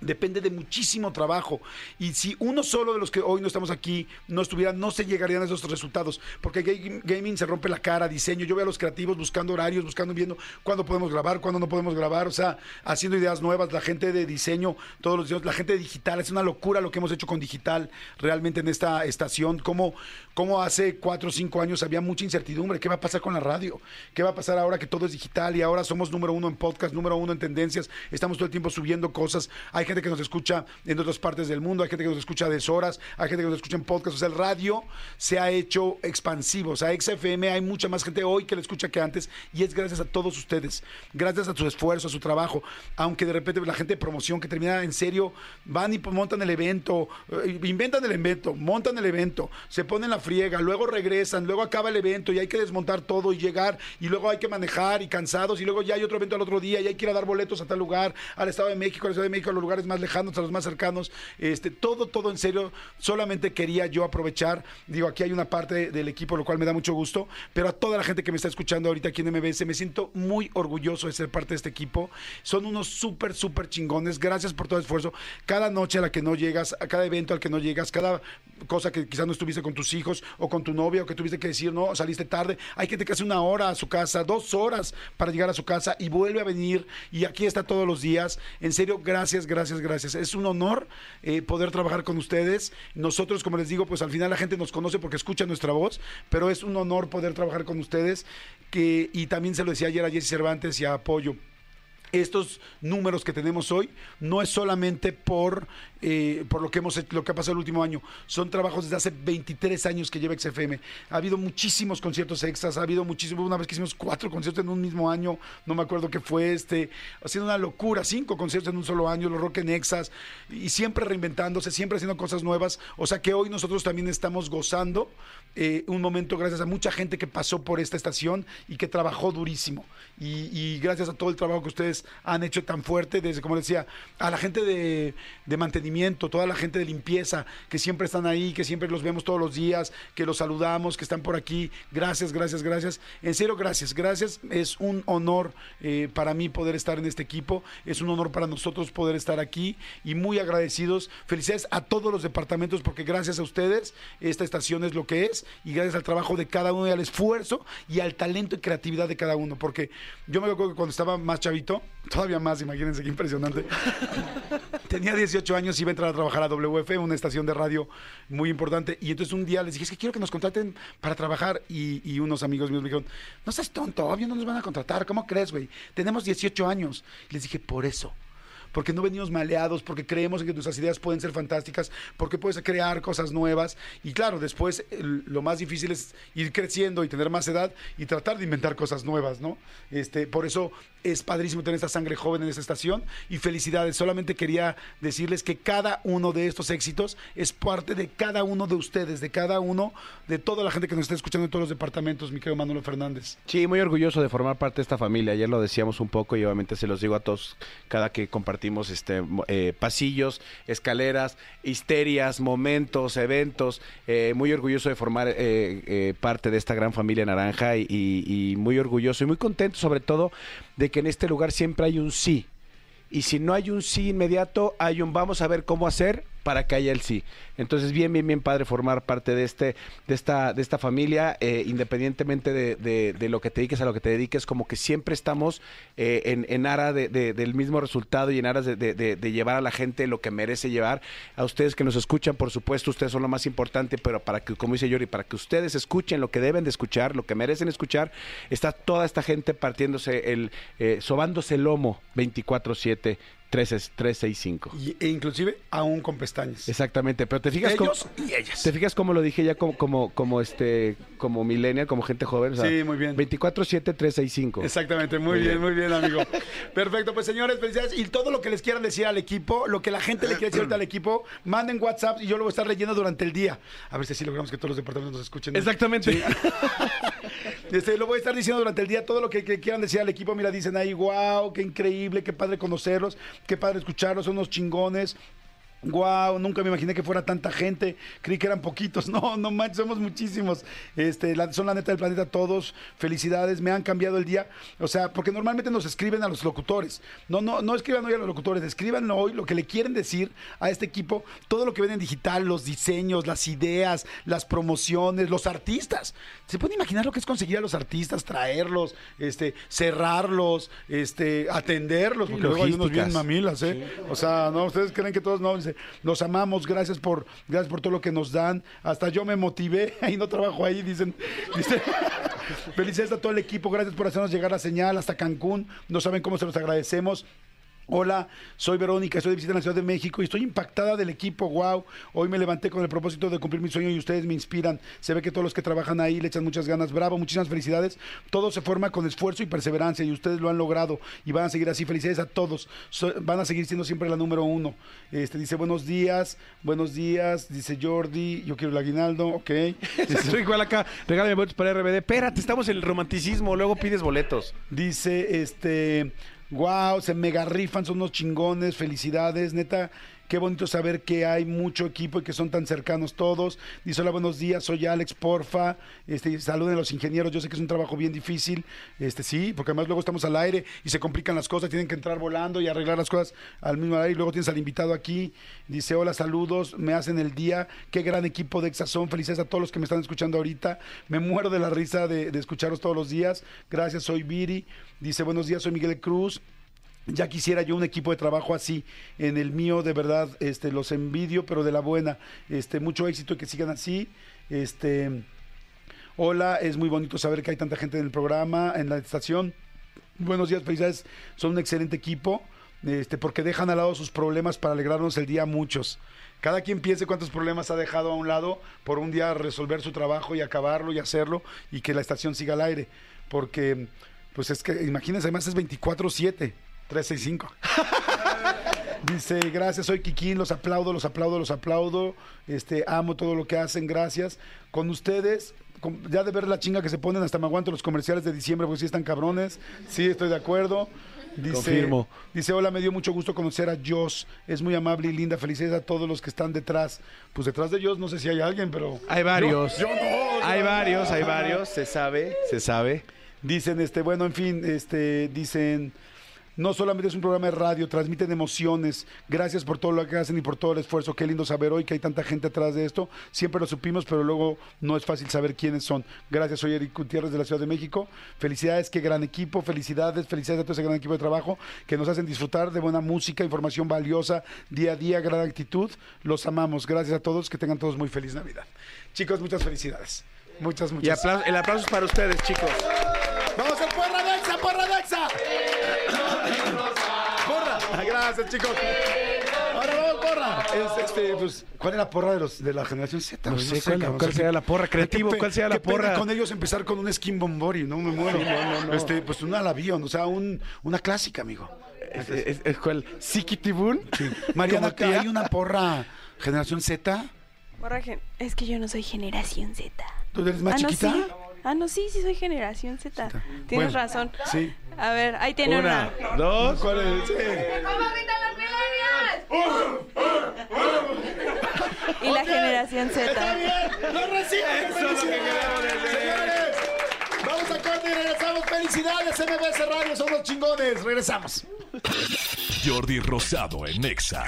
depende de muchísimo trabajo. Y si uno solo de los que hoy no estamos aquí no estuviera, no se llegarían a esos resultados. Porque ga- gaming se rompe la cara, diseño. Yo veo a los creativos buscando horarios, buscando, viendo cuándo podemos grabar, cuándo no podemos grabar. O sea, haciendo ideas nuevas. La gente de diseño, todos los días, la gente digital. Es una locura lo que hemos hecho con digital realmente en esta estación. Como, como hace cuatro o cinco años había mucha incertidumbre. ¿Qué va a pasar con la radio? ¿Qué va a pasar ahora que todo es digital y ahora somos número uno en podcast, número uno en tendencias? Estamos todo el tiempo subiendo cosas. Hay gente que nos escucha en otras partes del mundo, hay gente que nos escucha a deshoras, hay gente que nos escucha en podcast. O sea, el radio se ha hecho expansivo. O sea, XFM hay mucha más gente hoy que le escucha que antes y es gracias a todos ustedes. Gracias a su esfuerzo, a su trabajo. Aunque de repente la gente de promoción que termina en serio, van y montan el evento, eh, inventan el evento, montan el evento, se ponen la friega, luego regresan, luego acaba el evento y hay que desmontar todo y llegar y luego hay que manejar y cansados y luego ya hay otro evento al otro día y hay que ir a dar boletos a tal lugar, al Estado de México, al Estado de México, al lugar lugares más lejanos hasta los más cercanos. Este, todo, todo en serio. Solamente quería yo aprovechar. Digo, aquí hay una parte del equipo, lo cual me da mucho gusto. Pero a toda la gente que me está escuchando ahorita aquí en MBS, me siento muy orgulloso de ser parte de este equipo. Son unos súper, súper chingones. Gracias por todo el esfuerzo. Cada noche a la que no llegas, a cada evento al que no llegas, cada cosa que quizás no estuviste con tus hijos o con tu novia o que tuviste que decir, no, saliste tarde. Hay gente que hace una hora a su casa, dos horas para llegar a su casa y vuelve a venir y aquí está todos los días. En serio, gracias, gracias, gracias. Es un honor eh, poder trabajar con ustedes. Nosotros, como les digo, pues al final la gente nos conoce porque escucha nuestra voz, pero es un honor poder trabajar con ustedes. Que, y también se lo decía ayer a Jesse Cervantes y a Apoyo estos números que tenemos hoy no es solamente por, eh, por lo que hemos lo que ha pasado el último año, son trabajos desde hace 23 años que lleva XFM. Ha habido muchísimos conciertos extras, ha habido muchísimos, una vez que hicimos cuatro conciertos en un mismo año, no me acuerdo qué fue este, ha sido una locura, cinco conciertos en un solo año, los Rock en Exas, y siempre reinventándose, siempre haciendo cosas nuevas, o sea que hoy nosotros también estamos gozando eh, un momento gracias a mucha gente que pasó por esta estación y que trabajó durísimo. Y, gracias a todo el trabajo que ustedes han hecho tan fuerte, desde, como decía, a la gente de, de mantenimiento, toda la gente de limpieza, que siempre están ahí, que siempre los vemos todos los días, que los saludamos, que están por aquí. Gracias, gracias, gracias. En serio, gracias, gracias. Es un honor eh, para mí poder estar en este equipo. Es un honor para nosotros poder estar aquí y muy agradecidos. Felicidades a todos los departamentos porque gracias a ustedes esta estación es lo que es y gracias al trabajo de cada uno y al esfuerzo y al talento y creatividad de cada uno. Porque yo me acuerdo que cuando estaba más chavito, todavía más, imagínense qué impresionante. Tenía 18 años y iba a entrar a trabajar a WF, una estación de radio muy importante. Y entonces un día les dije, es que quiero que nos contraten para trabajar. Y, unos amigos míos me dijeron, no seas tonto, obvio no nos van a contratar. ¿Cómo crees, güey? Tenemos 18 años. Y les dije, por eso porque no venimos maleados, porque creemos que nuestras ideas pueden ser fantásticas, porque puedes crear cosas nuevas. Y claro, después lo más difícil es ir creciendo y tener más edad y tratar de inventar cosas nuevas, ¿no? Este, por eso es padrísimo tener esta sangre joven en esta estación y felicidades. Solamente quería decirles que cada uno de estos éxitos es parte de cada uno de ustedes, de cada uno, de toda la gente que nos está escuchando en todos los departamentos, mi querido Manolo Fernández. Sí, muy orgulloso de formar parte de esta familia. Ayer lo decíamos un poco y obviamente se los digo a todos cada que compartimos este eh, pasillos, escaleras, histerias, momentos, eventos. Eh, muy orgulloso de formar eh, eh, parte de esta gran familia naranja y- y muy orgulloso y muy contento sobre todo de que en este lugar siempre hay un sí. Y si no hay un sí inmediato, hay un vamos a ver cómo hacer para que haya el sí. Entonces, bien, bien, bien padre formar parte de este, de esta, de esta familia, eh, independientemente de, lo que te dediques a lo que te dediques, como que siempre estamos eh, en, en ara de- de- del mismo resultado y en aras de llevar a la gente lo que merece llevar. A ustedes que nos escuchan, por supuesto, ustedes son lo más importante, pero para que, como dice Yori, para que ustedes escuchen lo que deben de escuchar, lo que merecen escuchar, está toda esta gente partiéndose el, eh, sobándose el lomo 24-7. 365. Y, e inclusive aún con pestañas. Exactamente, pero te fijas Ellos cómo, y ellas. te fijas cómo lo dije ya como como como este como millennial, como gente joven, o sea, Sí, muy bien. 24/7/365. Exactamente, muy, bien, muy bien, amigo. Perfecto, pues señores, felicidades. Y todo lo que les quieran decir al equipo, lo que la gente le quiere decir ahorita al equipo, manden WhatsApp y yo lo voy a estar leyendo durante el día. A ver si así logramos que todos los departamentos nos escuchen. Exactamente. Sí. Este, lo voy a estar diciendo durante el día todo lo que, que quieran decir al equipo. Mira, dicen ahí, wow, qué increíble, qué padre conocerlos, qué padre escucharlos, son unos chingones. Wow, nunca me imaginé que fuera tanta gente. Creí que eran poquitos. No, no manches, somos muchísimos. Este, la- son la neta del planeta todos. Felicidades, me han cambiado el día. O sea, porque normalmente nos escriben a los locutores. No, no, no escriban hoy a los locutores, escriban hoy lo que le quieren decir a este equipo, todo lo que ven en digital, los diseños, las ideas, las promociones, los artistas. ¿Se pueden imaginar lo que es conseguir a los artistas, traerlos, este, cerrarlos, este, atenderlos? Porque luego hay unos bien mamilas, ¿eh? O sea, no, ustedes creen que todos no, los amamos, gracias por, gracias por todo lo que nos dan. Hasta yo me motivé, ahí no trabajo ahí, dicen. Dice, felicidades a todo el equipo, gracias por hacernos llegar la señal hasta Cancún. No saben cómo se los agradecemos. Hola, soy Verónica, estoy de visita en la Ciudad de México y estoy impactada del equipo, wow. Hoy me levanté con el propósito de cumplir mi sueño y ustedes me inspiran. Se ve que todos los que trabajan ahí le echan muchas ganas. Bravo, muchísimas felicidades. Todo se forma con esfuerzo y perseverancia y ustedes lo han logrado y van a seguir así. Felicidades a todos. So- van a seguir siendo siempre la número uno. Este dice buenos días, buenos días. Dice Jordi, yo quiero el aguinaldo, ok. Estoy igual acá, regálame boletos para RBD. Espérate, estamos en el romanticismo, luego pides boletos. Dice, este, Wow, se mega rifan, son unos chingones, felicidades, neta. Qué bonito saber que hay mucho equipo y que son tan cercanos todos. Dice, hola, buenos días, soy Alex, porfa. Este, saluden a los ingenieros, yo sé que es un trabajo bien difícil. Este, sí, porque además luego estamos al aire y se complican las cosas, tienen que entrar volando y arreglar las cosas al mismo aire. Y luego tienes al invitado aquí. Dice, hola, saludos, me hacen el día. Qué gran equipo de Exazón. Felicidades a todos los que me están escuchando ahorita. Me muero de la risa de, de escucharlos todos los días. Gracias, soy Viri. Dice, buenos días, soy Miguel Cruz. Ya quisiera yo un equipo de trabajo así. En el mío, de verdad, este, los envidio, pero de la buena. Este, mucho éxito y que sigan así. Este, hola, es muy bonito saber que hay tanta gente en el programa, en la estación. Buenos días, felicidades. Son un excelente equipo. Este, porque dejan al lado sus problemas para alegrarnos el día a muchos. Cada quien piense cuántos problemas ha dejado a un lado por un día resolver su trabajo y acabarlo y hacerlo y que la estación siga al aire. Porque, pues es que, imagínense, además es 24-7. 365. Dice, gracias, soy Kikín, los aplaudo, los aplaudo, los aplaudo. Este, amo todo lo que hacen, gracias. Con ustedes, con- ya de ver la chinga que se ponen, hasta me aguanto los comerciales de diciembre, porque sí están cabrones. Sí, estoy de acuerdo. Dice, Confirmo. Dice, hola, me dio mucho gusto conocer a Joss. Es muy amable y linda. Felicidades a todos los que están detrás. Pues detrás de Joss no sé si hay alguien, pero... Hay varios. Yo- yo no, hay no. varios, hay varios, se sabe, se sabe. Dicen, este, bueno, en fin, este, dicen, no solamente es un programa de radio, transmiten emociones. Gracias por todo lo que hacen y por todo el esfuerzo. Qué lindo saber hoy que hay tanta gente atrás de esto. Siempre lo supimos, pero luego no es fácil saber quiénes son. Gracias, soy Eric Gutiérrez de la Ciudad de México. Felicidades, qué gran equipo. Felicidades, felicidades a todo ese gran equipo de trabajo que nos hacen disfrutar de buena música, información valiosa, día a día, gran actitud. Los amamos. Gracias a todos. Que tengan todos muy feliz Navidad. Chicos, muchas felicidades. Muchas, Y muchas. apla- el aplauso es para ustedes, chicos. ¡Vamos al porra Dexa, porra Dexa! Gracias, chicos. Ahora vamos, porra. Es, este, pues, ¿Cuál es la porra de los de la generación Z? No sé, ¿cuál- cabrón. cuál sea, la porra? Creativo, qué pe- ¿cuál sería la qué pena porra? con ellos empezar con un skin bombori, no me muero. Este, pues un alavión, o sea, un, una clásica, amigo. ¿Es, es, es cuál? ¿Sikitibun? Mariana, Como tía. ¿hay una porra generación Z? Porra gen- Es que yo no soy generación Z. ¿Tú eres más ah, no, chiquita? sí. Ah, no, sí, sí soy generación Z. Tienes Bueno, razón. Sí. A ver, ahí tiene una. Una, dos. ¿Cuál es? Sí. Y la generación Z. Está bien, lo recibo. Eso es lo que queremos decir. Señores, vamos a corte y regresamos. Felicidades, MBS Radio, son los chingones. Regresamos. Jordi Rosado en Exa.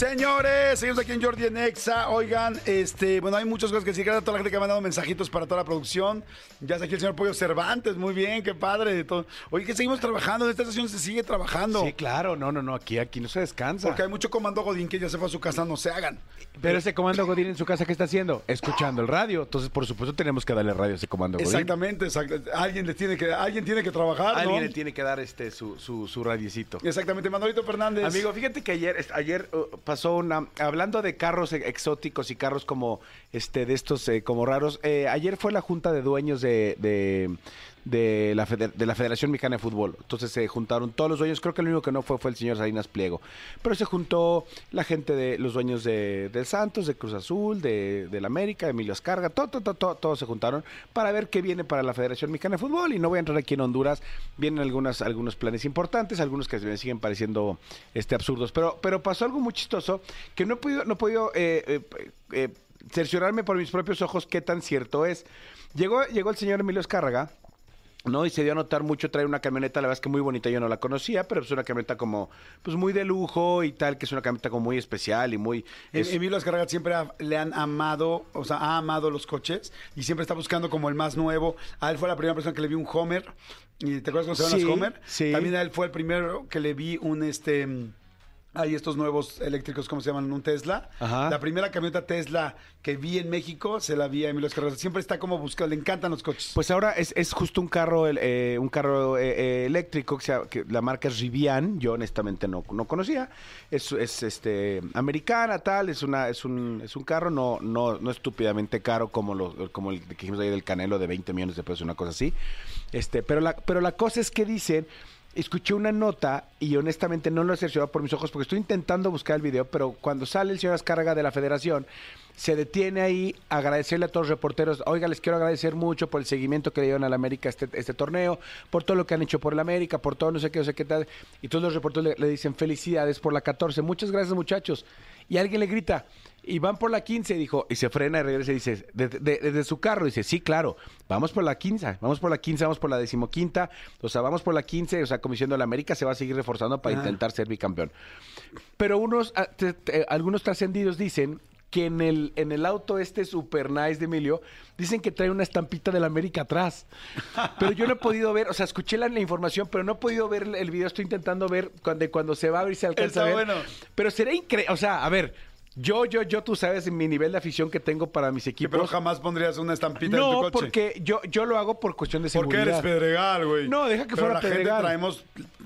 Señores, seguimos aquí en Jordi en Exa. Oigan, este, bueno, hay muchas cosas que decir. Gracias a toda la gente que ha mandado mensajitos para toda la producción. Ya está aquí el señor Pollo Cervantes, muy bien, qué padre. Todo. Oye, que seguimos trabajando, en esta estación se sigue trabajando. Sí, claro, no, no, no, aquí, aquí no se descansa. Porque hay mucho comando Godín que ya se fue a su casa, no se hagan. Pero ese comando Godín en su casa, ¿qué está haciendo? Escuchando el radio. Entonces, por supuesto, tenemos que darle radio a ese comando Godín. Exactamente, exact- Alguien le tiene que, alguien tiene que trabajar, ¿no? Alguien le tiene que dar este su, su, su radiecito. Exactamente, Manolito Fernández. Amigo, fíjate que ayer, ayer uh, hablando de carros e- exóticos y carros como este de estos eh, como raros. eh, ayer fue la junta de dueños de, de la, de la Federación Mexicana de Fútbol. Entonces se juntaron todos los dueños. Creo que el único que no fue fue el señor Salinas Pliego. Pero se juntó la gente de los dueños de, del Santos, de Cruz Azul, de, del América, de Emilio Escarga. Todo, todo, todo, todo- todos se juntaron para ver qué viene para la Federación Mexicana de Fútbol. Y no voy a entrar aquí en Honduras. Vienen algunas, algunos planes importantes, algunos que me siguen pareciendo este, absurdos. Pero, pero pasó algo muy chistoso que no he podido, no he podido eh, eh, eh, cerciorarme por mis propios ojos qué tan cierto es. Llegó, llegó el señor Emilio Escárraga. ¿No? Y se dio a notar mucho traer una camioneta, la verdad es que muy bonita, yo no la conocía, pero es una camioneta como, pues muy de lujo y tal, que es una camioneta como muy especial y muy... Es- Emilio Azcárraga siempre ha- le han amado, o sea, ha amado los coches y siempre está buscando como el más nuevo. A él fue la primera persona que le vi un Homer. ¿Y te acuerdas cómo se llaman Sí, Homer? sí. También a él fue el primero que le vi un este. Hay estos nuevos eléctricos, ¿cómo se llaman? Un Tesla. Ajá. La primera camioneta Tesla que vi en México se la vi a Emilio Azcárraga. Siempre está como buscando, le encantan los coches. Pues ahora es, es justo un carro eh, un carro eh, eh, eléctrico que, sea- que la marca es Rivian, yo honestamente no, no conocía. Es, es este americana, tal, es una es un es un carro no no no estúpidamente caro como lo, como el que dijimos ahí del Canelo de 20 millones de pesos, una cosa así. Este, pero la pero la cosa es que dicen escuché una nota y honestamente no lo he cerciorado por mis ojos porque estoy intentando buscar el video, pero cuando sale el señor Azcárraga de la federación, se detiene ahí agradecerle a todos los reporteros, oiga, les quiero agradecer mucho por el seguimiento que le dieron al América este, este torneo, por todo lo que han hecho por el América, por todo no sé qué, no sé qué tal. Y todos los reporteros le, le dicen felicidades por la 14, muchas gracias muchachos. Y alguien le grita, y van por la 15, dijo, y se frena y regresa y dice, desde, de- desde su carro, dice, sí, claro, vamos por la 15, vamos por la 15, vamos por la decimoquinta, o sea, vamos por la 15, o sea, como diciendo, la América se va a seguir reforzando para Ah. intentar ser bicampeón. Pero unos, ah, te- te- algunos trascendidos dicen que en el, en el auto este super nice de Emilio, dicen que trae una estampita de la América atrás. Pero yo no he podido ver, o sea, escuché la, la información, pero no he podido ver el video, estoy intentando ver cuando, cuando se va a abrir se alcanza Está a ver. bueno. Pero sería increíble, o sea, a ver, yo, yo, yo, tú sabes mi nivel de afición que tengo para mis equipos. pero jamás pondrías una estampita en tu no, coche. porque yo, yo lo hago por cuestión de Porque seguridad. eres Pedregal, güey. No, deja que Pero fuera la gente Pedregal. traemos,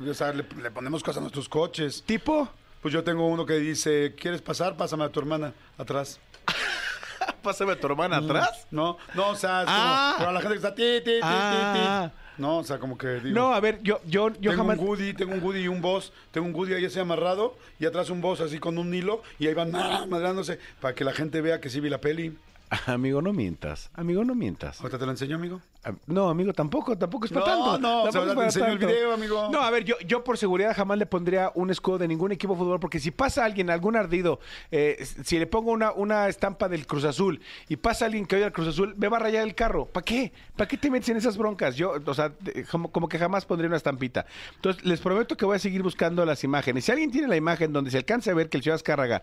o sea, le, le ponemos cosas a nuestros coches. ¿Tipo? Pues yo tengo uno que dice, ¿quieres pasar? Pásame a tu hermana atrás. Pásame a tu hermana atrás. No, no, o sea, es Ah. como, pero la gente que está ti, ti, ti, Ah. ti, ti. No, o sea, como que digo. No, a ver, yo, yo, yo tengo jamás. un Woody, tengo un Woody y un boss. Tengo un Woody ahí así amarrado y atrás un boss así con un hilo y ahí van ah, madrándose para que la gente vea que sí vi la peli. Amigo, no mientas. Amigo, no mientas. ¿Ahorita te lo enseño, amigo? No, amigo, tampoco, tampoco es para No, tanto. no, o sea, el video, amigo. No, a ver, yo, yo por seguridad jamás le pondría un escudo de ningún equipo de fútbol, porque si pasa alguien, algún ardido, eh, si le pongo una, una estampa del Cruz Azul y pasa alguien que oye al Cruz Azul, me va a rayar el carro. ¿Para qué? ¿Para qué te metes en esas broncas? Yo, o sea, como, como que jamás pondría una estampita. Entonces, les prometo que voy a seguir buscando las imágenes. Si alguien tiene la imagen donde se alcance a ver que el señor Azcárraga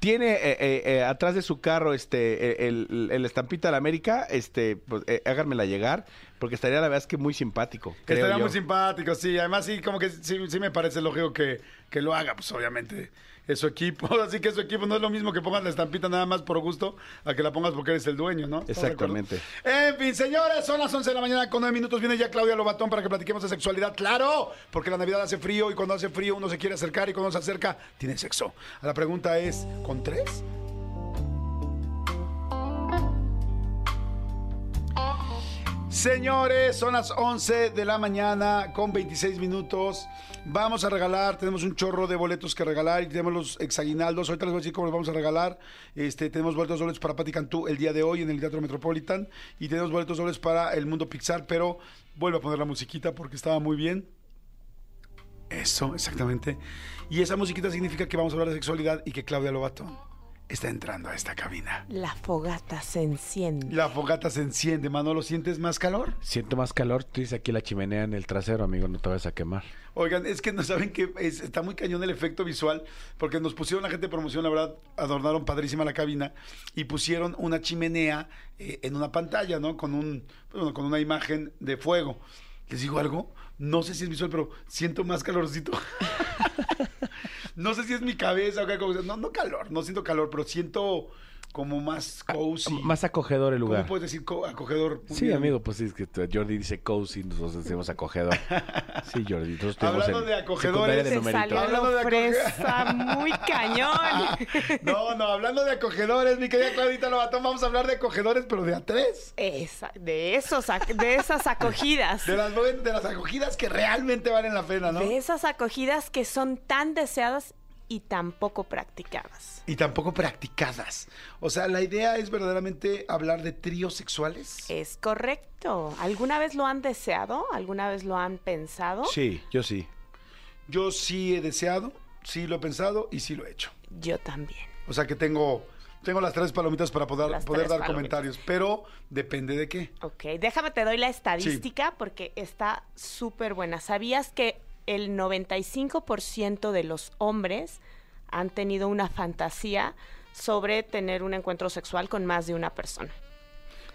tiene eh, eh, eh, atrás de su carro este el, el- el estampita de la América, este, pues, eh, háganmela llegar, porque estaría la verdad es que muy simpático. Estaría yo. muy simpático, sí. Además, sí, como que sí, sí me parece lógico que, que lo haga, pues obviamente es su equipo. Así que su equipo no es lo mismo que pongas la estampita nada más por gusto a que la pongas porque eres el dueño, ¿no? Exactamente. En fin, señores, son las 11 de la mañana con 9 minutos. Viene ya Claudia Lobatón para que platiquemos de sexualidad. ¡Claro! Porque la Navidad hace frío y cuando hace frío uno se quiere acercar y cuando se acerca tiene sexo. La pregunta es, ¿con tres? Señores, son las 11 de la mañana con 26 minutos. Vamos a regalar, tenemos un chorro de boletos que regalar y tenemos los hexaguinaldos. Ahorita les voy a decir cómo los vamos a regalar. Este, tenemos boletos dobles para Pati Cantú el día de hoy en el Teatro Metropolitan y tenemos boletos dobles para el Mundo Pixar, pero vuelvo a poner la musiquita porque estaba muy bien. Eso, exactamente. Y esa musiquita significa que vamos a hablar de sexualidad y que Claudia Lobatón está entrando a esta cabina. La fogata se enciende. La fogata se enciende, Manolo, ¿sientes más calor? Siento más calor, tú dices aquí la chimenea en el trasero, amigo, no te vayas a quemar. Oigan, es que no saben que es- está muy cañón el efecto visual, porque nos pusieron la gente de promoción, la verdad, adornaron padrísima la cabina y pusieron una chimenea eh, en una pantalla, ¿no? Con un, bueno, con una imagen de fuego. Les digo algo, no sé si es visual, pero siento más calorcito. no sé si es mi cabeza o qué cosa. No, no calor, no siento calor, pero siento como más cozy. Más acogedor el lugar. ¿Cómo puedes decir co- acogedor? Sí, bien. amigo, pues sí, es que Jordi dice cozy, nosotros decimos acogedor. Sí, Jordi, nosotros Hablando de acogedores, de numerito. salió Hablando de fresa muy cañón. No, no, hablando de acogedores, mi querida Claudita Lobatón, vamos a hablar de acogedores, pero de a tres. Esa- de, esos, ac- de esas acogidas. De las, de las acogidas que realmente valen la pena, ¿no? De esas acogidas que son tan deseadas y tan poco practicadas. Y tampoco practicadas. O sea, la idea es verdaderamente hablar de tríos sexuales. Es correcto. ¿Alguna vez lo han deseado? ¿Alguna vez lo han pensado? Sí, yo sí. Yo sí he deseado, sí lo he pensado y sí lo he hecho. Yo también. O sea que tengo, tengo las tres palomitas para poder, Las poder dar palomitas. comentarios, pero depende de qué. Ok, déjame te doy la estadística porque está súper buena. ¿Sabías que el 95% de los hombres han tenido una fantasía sobre tener un encuentro sexual con más de una persona?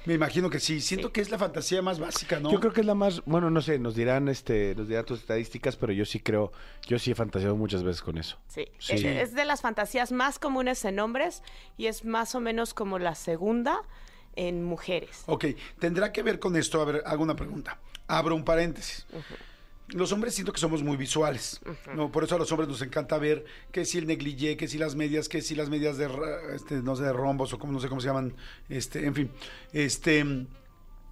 Me imagino que sí. Siento que es la fantasía más básica, ¿no? Yo creo que es la más, bueno, no sé, nos dirán este, nos dirán tus estadísticas, pero yo sí creo, yo sí he fantaseado muchas veces con eso. Sí, Sí. Es, es de las fantasías más comunes en hombres y es más o menos como la segunda en mujeres. Ok, tendrá que ver con esto. A ver, hago una pregunta. Abro un paréntesis. Los hombres siento que somos muy visuales, ¿no? Por eso a los hombres nos encanta ver que si el negligé, que si las medias, que si las medias de, este, no sé, de rombos o como, no sé cómo se llaman, este, en fin, este,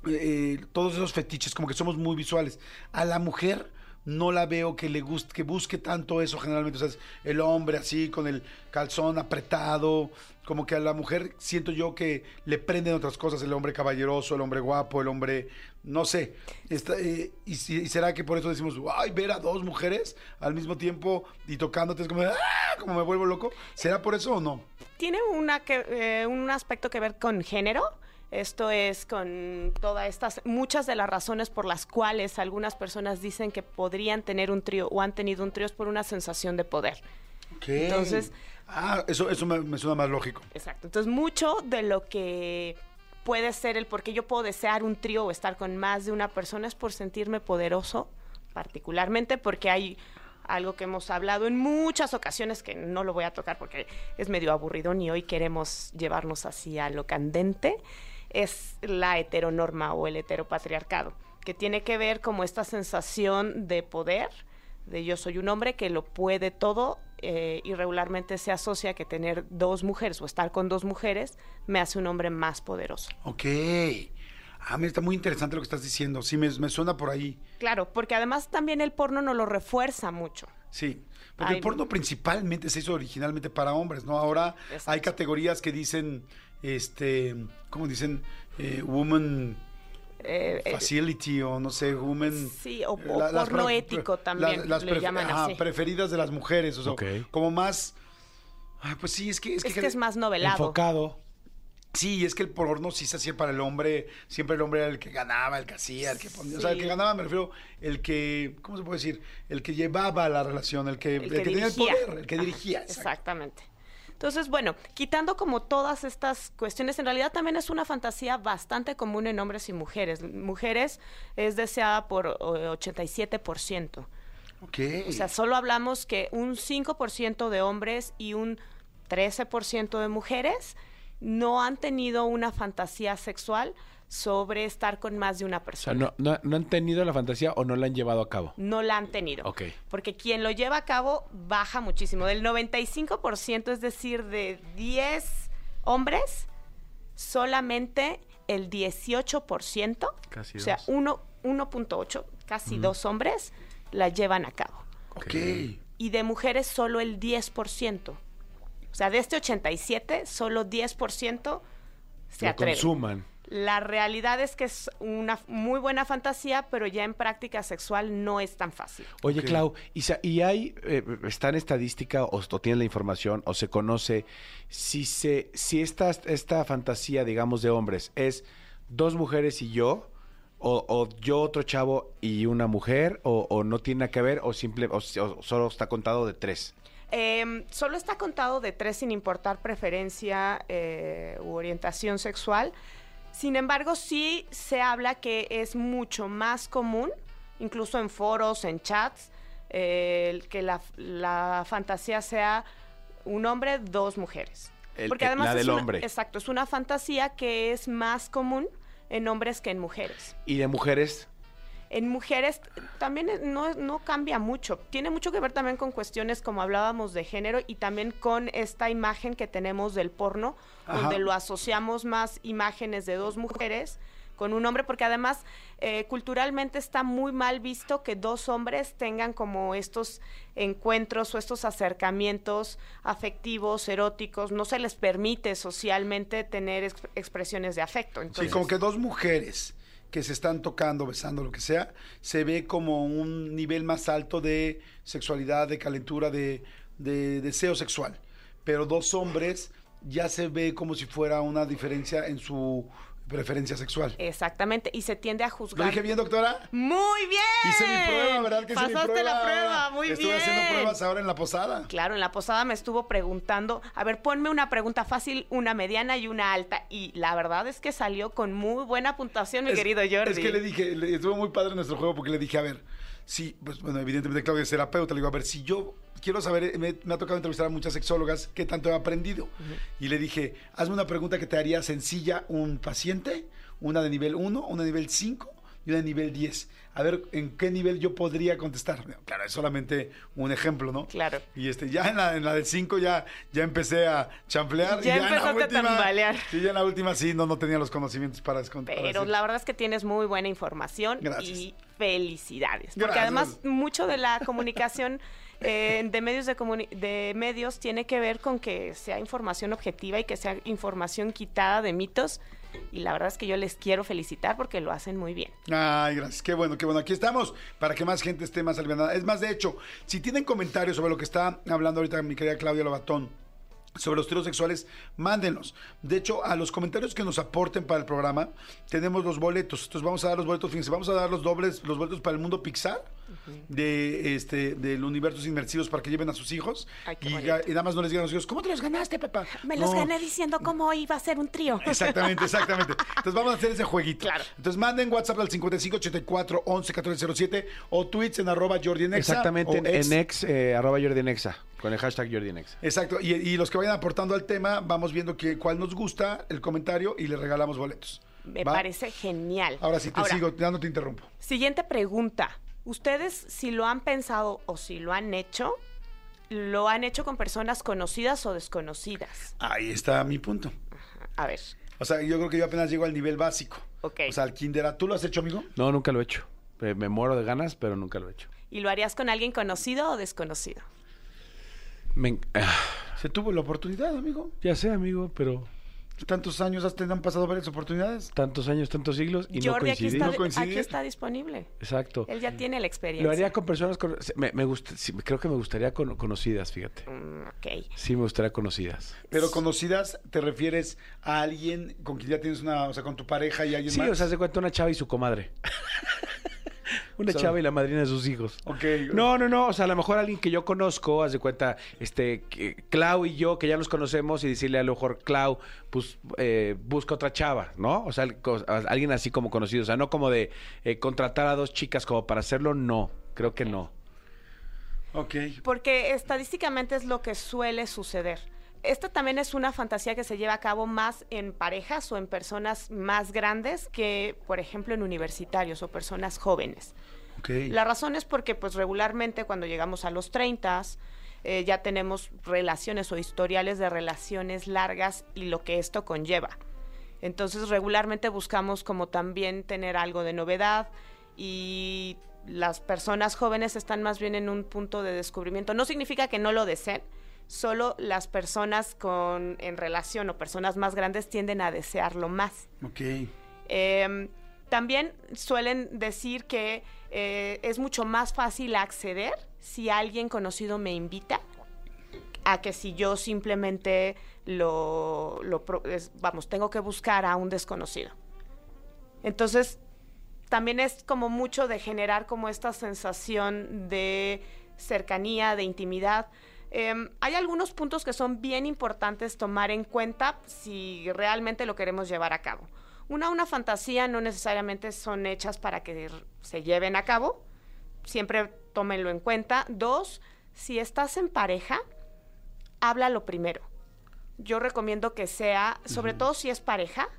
eh, todos esos fetiches, como que somos muy visuales. A la mujer, no la veo que le guste, que busque tanto eso generalmente. O sea, el hombre así, con el calzón apretado. Como que a la mujer siento yo que le prenden otras cosas, el hombre caballeroso, el hombre guapo, el hombre, no sé. Está, eh, y será que por eso decimos, ay, ver a dos mujeres al mismo tiempo y tocándote es como, ¡ah! como me vuelvo loco. ¿Será por eso o no? tiene una que, eh, un aspecto que ver con género. Esto es con todas estas, muchas de las razones por las cuales algunas personas dicen que podrían tener un trío o han tenido un trío es por una sensación de poder. Entonces- Ah, eso, eso me, me suena más lógico. Exacto. Entonces, mucho de lo que puede ser el por qué yo puedo desear un trío o estar con más de una persona es por sentirme poderoso, particularmente porque hay algo que hemos hablado en muchas ocasiones que no lo voy a tocar porque es medio aburrido y hoy queremos llevarnos así a lo candente, es la heteronorma o el heteropatriarcado, que tiene que ver como esta sensación de poder, de yo soy un hombre que lo puede todo eh, y regularmente se asocia que tener dos mujeres o estar con dos mujeres me hace un hombre más poderoso. Ok. Ah, me está muy interesante lo que estás diciendo. Sí, me, me suena por ahí. Claro, porque además también el porno nos lo refuerza mucho. Sí. Porque Ay, el porno principalmente se hizo originalmente para hombres, ¿no? Ahora hay categorías que dicen, este, ¿cómo dicen? Eh, woman Eh, eh, facility o no sé, woman... Sí, o, eh, o la- las porno pre- ético también, las- las le prefe- llaman ajá, así. preferidas de las mujeres, o sea, como más... Ay, pues sí, es que... Es que es más novelado. Enfocado. Sí, es que el porno sí se hacía para el hombre, siempre el hombre era el que ganaba, el que hacía, el que ponía, o sea, el que ganaba me refiero, el que, ¿cómo se puede decir? El que llevaba la relación, el que, el que tenía el poder, el que dirigía. exacto. Exactamente. Entonces, bueno, quitando como todas estas cuestiones, en realidad también es una fantasía bastante común en hombres y mujeres. Mujeres es deseada por eh, 87%. Ok. O sea, solo hablamos que un 5% de hombres y un 13% de mujeres no han tenido una fantasía sexual sobre estar con más de una O sea, persona. no, no, no han tenido la fantasía o no la han llevado a cabo. no la han tenido. Ok. Porque quien lo lleva a cabo baja muchísimo. Del 95%, es decir, de 10 hombres, solamente el 18%, Casi o sea, dos. uno- 1.8, casi Ujú. dos hombres, la llevan a cabo. Ok. Y de mujeres solo el 10%. O sea, de este 87, solo 10% se Lo atreven. consuman. La realidad es que es una muy buena fantasía, pero ya en práctica sexual no es tan fácil. Oye. Clau, ¿y, hay, eh, está en estadística o, o tiene la información o se conoce si se, si esta, esta fantasía, digamos, de hombres es dos mujeres y yo, o, o yo otro chavo y una mujer, o, o no tiene nada que ver, o simple, o, si- o solo está contado de tres? Em, solo está contado de tres sin importar preferencia eh, u orientación sexual. Sin embargo, sí se habla que es mucho más común, incluso en foros, en chats, eh, que la, la fantasía sea un hombre, dos mujeres. El- Porque además la es una- hombre. Exacto, es una fantasía que es más común en hombres que en mujeres. Y de mujeres, En mujeres también no, no cambia mucho. Tiene mucho que ver también con cuestiones como hablábamos de género y también con esta imagen que tenemos del porno, Ajá. donde lo asociamos más imágenes de dos mujeres con un hombre, porque además eh, culturalmente está muy mal visto que dos hombres tengan como estos encuentros o estos acercamientos afectivos, eróticos, no se les permite socialmente tener ex- expresiones de afecto. Sí, como que dos mujeres que se están tocando, besando, lo que sea, se ve como un nivel más alto de sexualidad, de calentura, de, de deseo sexual. Pero dos hombres ya se ve como si fuera una diferencia en su preferencia sexual. Exactamente, y se tiende a ¿Lo juzgar. dije bien, doctora? Muy bien. Hice mi prueba, ¿verdad? Que hice mi Pasaste la prueba. prueba, muy Estuve bien. haciendo pruebas ahora en la posada. Claro, en la posada me estuvo preguntando, a ver, ponme una pregunta fácil, una mediana y una alta. Y la verdad es que salió con muy buena puntuación, mi Es- querido Jordi. Es que le dije, le- estuvo muy padre nuestro juego porque le dije, a ver, sí, pues bueno, evidentemente Claudia es terapeuta, le digo, a ver, si yo quiero saber, eh, me, me ha tocado entrevistar a muchas sexólogas, ¿qué tanto he aprendido? Y le dije, hazme una pregunta que te haría sencilla un paciente, una de nivel 1, una de nivel 5 y una de nivel 10. A ver, ¿en qué nivel yo podría contestar? Claro, es solamente un ejemplo, ¿no? Claro. Y este, ya en la, en la del 5 ya, ya empecé a champlear. Ya y en la empezaste a última- tambalear. Sí, ya en la última sí, no, no tenía los conocimientos para descontar. Pero la verdad es que tienes muy buena información Gracias. y felicidades. Porque Gracias. además mucho de la comunicación eh, de medios de, de medios tiene que ver con que sea información objetiva y que sea información quitada de mitos. Y la verdad es que yo les quiero felicitar porque lo hacen muy bien. Ay, gracias. Qué bueno, qué bueno. Aquí estamos para que más gente esté más aliviada. Es más, de hecho, si tienen comentarios sobre lo que está hablando ahorita mi querida Claudia Lobatón, sobre los tiros sexuales, mándenlos. De hecho, a los comentarios que nos aporten para el programa, tenemos los boletos. Entonces vamos a dar los boletos, fíjense, vamos a dar los dobles, los boletos para el mundo Pixar, de este, del universos inmersivos para que lleven a sus hijos. Ay, y, bonito. ga- y nada más no les digan a los hijos, ¿cómo te los ganaste, Pepa? Me los No. gané diciendo cómo iba a ser un trío. Exactamente, exactamente. Entonces vamos a hacer ese jueguito. Entonces manden WhatsApp al 5584 11 1407 o tweets en arroba Jordi en Exa, Exactamente, o en, ex. en ex, eh, arroba Jordi en Exa, con el hashtag Jordi en Exa. Exacto. Y, y los que vayan aportando al tema, vamos viendo que, cuál nos gusta, el comentario y le regalamos boletos. Me ¿Va? parece genial. Ahora sí te Ahora, sigo, ya no te interrumpo. Siguiente pregunta. ¿Ustedes si lo han pensado o si lo han hecho, lo han hecho con personas conocidas o desconocidas? Ahí está mi punto. A ver. O sea, yo creo que yo apenas llego al nivel básico. Ok. O sea, al kinder. ¿Tú lo has hecho, amigo? No, nunca lo he hecho. Eh, Me muero de ganas, pero nunca lo he hecho. ¿Y lo harías con alguien conocido o desconocido? Me ah, Se tuvo la oportunidad, amigo. ya sé, amigo, pero Tantos años has, te han pasado varias oportunidades. tantos años, tantos siglos y no aquí está, No aquí está disponible. Exacto. Él ya tiene la experiencia. Lo haría con personas con- me, me gusta, sí, creo que me gustaría con- conocidas, fíjate. Mm, ok. Sí, me gustaría conocidas. Pero conocidas, ¿te refieres a alguien con quien ya tienes una, o sea, con tu pareja y alguien Sí, más? o sea, se cuenta una chava y su comadre. una O sea, chava y la madrina de sus hijos. Ok. No, no, no, o sea, a lo mejor alguien que yo conozco, haz de cuenta, este, que Clau y yo, que ya nos conocemos, y decirle a lo mejor, Clau, pues, eh, busca otra chava, ¿no? O sea, alguien así como conocido, o sea, no como de eh, contratar a dos chicas como para hacerlo, no, creo que no. Ok. Porque estadísticamente es lo que suele suceder. Esta también es una fantasía que se lleva a cabo más en parejas o en personas más grandes que, por ejemplo, en universitarios o personas jóvenes. La razón es porque, pues, regularmente cuando llegamos a los 30, eh, ya tenemos relaciones o historiales de relaciones largas y lo que esto conlleva. Entonces, regularmente buscamos como también tener algo de novedad y las personas jóvenes están más bien en un punto de descubrimiento. No significa que no lo deseen, solo las personas con en relación o personas más grandes tienden a desearlo más. Ok. Eh, también suelen decir que eh, es mucho más fácil acceder si alguien conocido me invita a que si yo simplemente lo, lo pro- es- vamos, tengo que buscar a un desconocido. Entonces, también es como mucho de generar como esta sensación de cercanía, de intimidad. Em, hay algunos puntos que son bien importantes tomar en cuenta si realmente lo queremos llevar a cabo. Una, una fantasía no necesariamente son hechas para que se lleven a cabo. Siempre tómenlo en cuenta. Dos, si estás en pareja, háblalo primero. Yo recomiendo que sea, sobre todo si es pareja,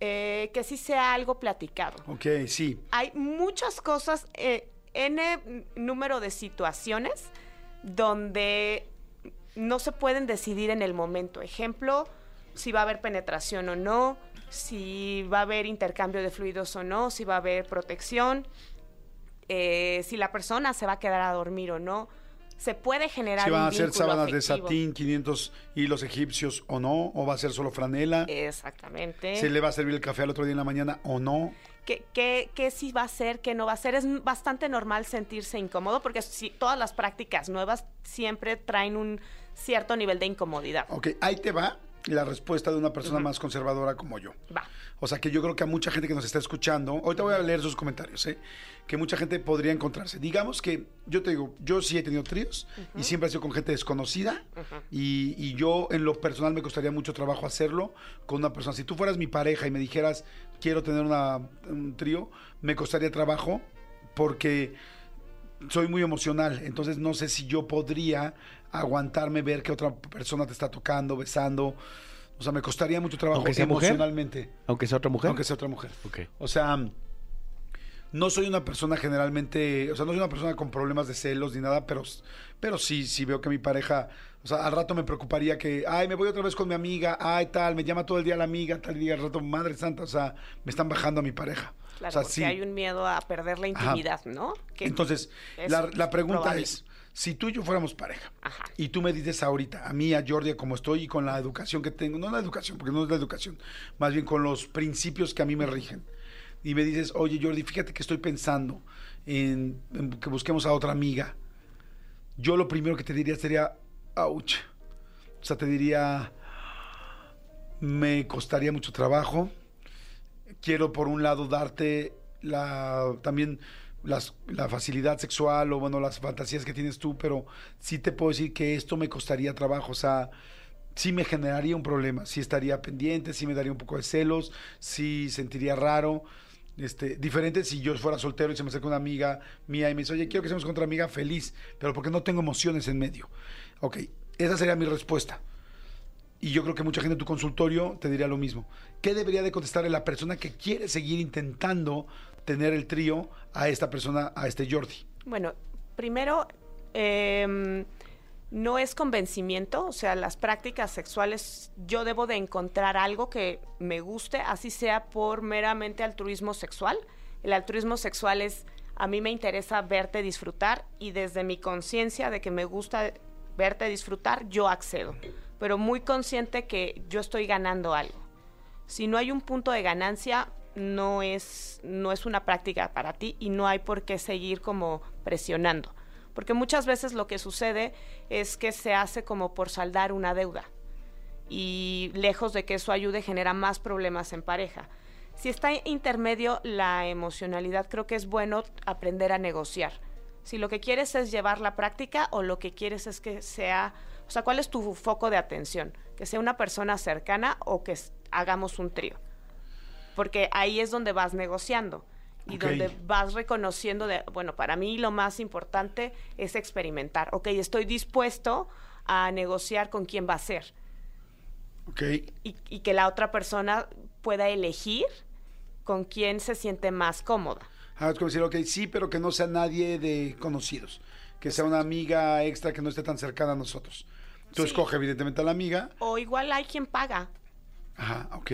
eh, que sí sea algo platicado. Ok, sí. Hay muchas cosas, eh, N número de situaciones donde no se pueden decidir en el momento. Ejemplo, si va a haber penetración o no, si va a haber intercambio de fluidos o no, si va a haber protección, eh, si la persona se va a quedar a dormir o no. Se puede generar Si van un a ser sábanas de satín, 500 hilos egipcios o no, o va a ser solo franela. Exactamente. ¿Se le va a servir el café al otro día en la mañana o no? ¿Qué, qué, qué sí va a ser, qué no va a ser? Es bastante normal sentirse incómodo porque si, todas las prácticas nuevas siempre traen un cierto nivel de incomodidad. Ok, ahí te va la respuesta de una persona más conservadora como yo. Va. O sea, que yo creo que a mucha gente que nos está escuchando, ahorita voy a leer sus comentarios, ¿eh? que mucha gente podría encontrarse. Digamos que yo te digo, yo sí he tenido tríos y siempre ha sido con gente desconocida y, y yo en lo personal me costaría mucho trabajo hacerlo con una persona. Si tú fueras mi pareja y me dijeras, quiero tener una- un trío, me costaría trabajo porque soy muy emocional, entonces no sé si yo podría aguantarme ver que otra persona te está tocando, besando. O sea, me costaría mucho trabajo Aunque sea mujer. emocionalmente. Aunque sea otra mujer. Aunque sea otra mujer. Ok. O sea, No soy una persona generalmente, o sea, no soy una persona con problemas de celos ni nada, pero, pero sí, sí veo que mi pareja, o sea, al rato me preocuparía que, ay, me voy otra vez con mi amiga, ay, tal, me llama todo el día la amiga, tal, y al rato, madre santa, o sea, me están bajando a mi pareja. Claro, o sea, porque sí. hay un miedo a perder la Ajá. intimidad, ¿no? Que Entonces, es la, la pregunta probable. es, si tú y yo fuéramos pareja, y tú me dices ahorita, a mí, a Jordi, como estoy y con la educación que tengo, no la educación, porque no es la educación, más bien con los principios que a mí me rigen, y me dices, oye Jordi, fíjate que estoy pensando en, que busquemos a otra amiga, yo lo primero que te diría sería, ouch. O sea, te diría, me costaría mucho trabajo. Quiero por un lado darte la también las- la facilidad sexual o bueno, las fantasías que tienes tú, pero sí te puedo decir que esto me costaría trabajo, o sea, sí me generaría un problema, sí estaría pendiente, sí me daría un poco de celos, sí sentiría raro. Este, diferente si yo fuera soltero y se me acerca una amiga mía y me dice, oye, quiero que seamos con otra amiga feliz, pero porque no tengo emociones en medio. Ok, esa sería mi respuesta. Y yo creo que mucha gente en tu consultorio te diría lo mismo. ¿Qué debería de contestarle la persona que quiere seguir intentando tener el trío a esta persona, a este Jordi? Bueno, primero, em, no es convencimiento, o sea, las prácticas sexuales, yo debo de encontrar algo que me guste, así sea por meramente altruismo sexual. El altruismo sexual es, a mí me interesa verte disfrutar y desde mi conciencia de que me gusta verte disfrutar, yo accedo, pero muy consciente que yo estoy ganando algo. Si no hay un punto de ganancia, no es, no es una práctica para ti y no hay por qué seguir como presionando. Porque muchas veces lo que sucede es que se hace como por saldar una deuda. Y lejos de que eso ayude, genera más problemas en pareja. Si está intermedio la emocionalidad, creo que es bueno aprender a negociar. Si lo que quieres es llevar la práctica o lo que quieres es que sea, o sea, ¿cuál es tu foco de atención? Que sea una persona cercana o que hagamos un trío. Porque ahí es donde vas negociando y Ok. donde vas reconociendo de, bueno, para mí lo más importante es experimentar. Ok, estoy dispuesto a negociar con quién va a ser Ok. y, y que la otra persona pueda elegir con quién se siente más cómoda. Ah, es como decir, ok, sí, pero que no sea nadie de conocidos. Que sea una amiga extra que no esté tan cercana a nosotros. Tú Sí. escoge evidentemente a la amiga. O igual hay quien paga. Ajá, ok.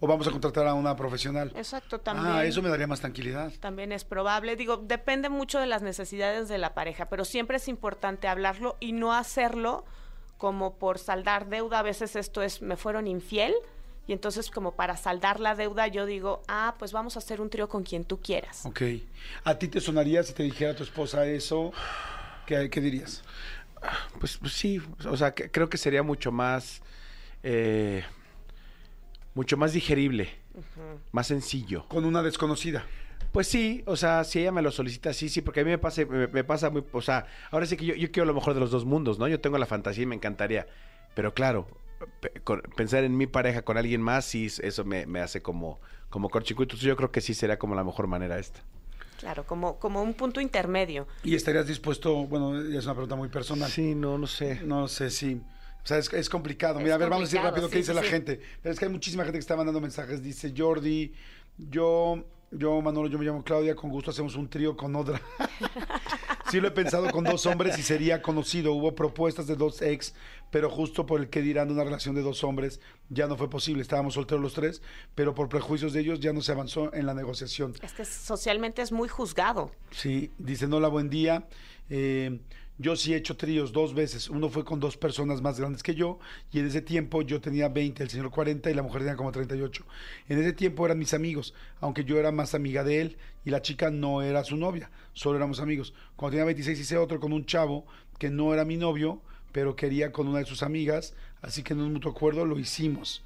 O vamos a contratar a una profesional. Exacto, también. Ah, eso me daría más tranquilidad. También es probable. Digo, depende mucho de las necesidades de la pareja, pero siempre es importante hablarlo y no hacerlo como por saldar deuda. A veces esto es, me fueron infiel y entonces como para saldar la deuda yo digo, ah, pues vamos a hacer un trío con quien tú quieras. Ok. ¿A ti te sonaría si te dijera tu esposa eso? ¿Qué, qué dirías? Pues, pues sí, o sea, que- creo que sería mucho más, eh, mucho más digerible, más sencillo. Con una desconocida. Pues sí, o sea, si ella me lo solicita, sí, sí, porque a mí me pasa, me, me pasa muy, o sea, ahora sí que yo, yo quiero lo mejor de los dos mundos, ¿no? Yo tengo la fantasía y me encantaría, pero claro, con- pensar en mi pareja con alguien más, sí, eso me, me hace como, como corchicurito, Entonces yo creo que sí sería como la mejor manera esta. Claro, como, como un punto intermedio. ¿Y estarías dispuesto? Bueno, es una pregunta muy personal. Sí, no, no sé. No sé, sí. O sea, es, es complicado. Mira, Es a ver, vamos a decir rápido qué dice sí, la sí. gente. Pero es que hay muchísima gente que está mandando mensajes. Dice Jordi, yo, yo, Manolo, yo me llamo Claudia, con gusto hacemos un trío con otra. sí lo he pensado con dos hombres y sería conocido. Hubo propuestas de dos ex, pero justo por el que dirán una relación de dos hombres ya no fue posible. Estábamos solteros los tres, pero por prejuicios de ellos ya no se avanzó en la negociación. Es que socialmente es muy juzgado. Sí, dice Nola, buen día. Eh, yo sí he hecho tríos dos veces. Uno fue con dos personas más grandes que yo y en ese tiempo yo tenía 20, el señor 40 y la mujer tenía como 38. En ese tiempo eran mis amigos, aunque yo era más amiga de él y la chica no era su novia, solo éramos amigos. Cuando tenía 26 hice otro con un chavo que no era mi novio, pero quería con una de sus amigas, así que en un mutuo acuerdo lo hicimos.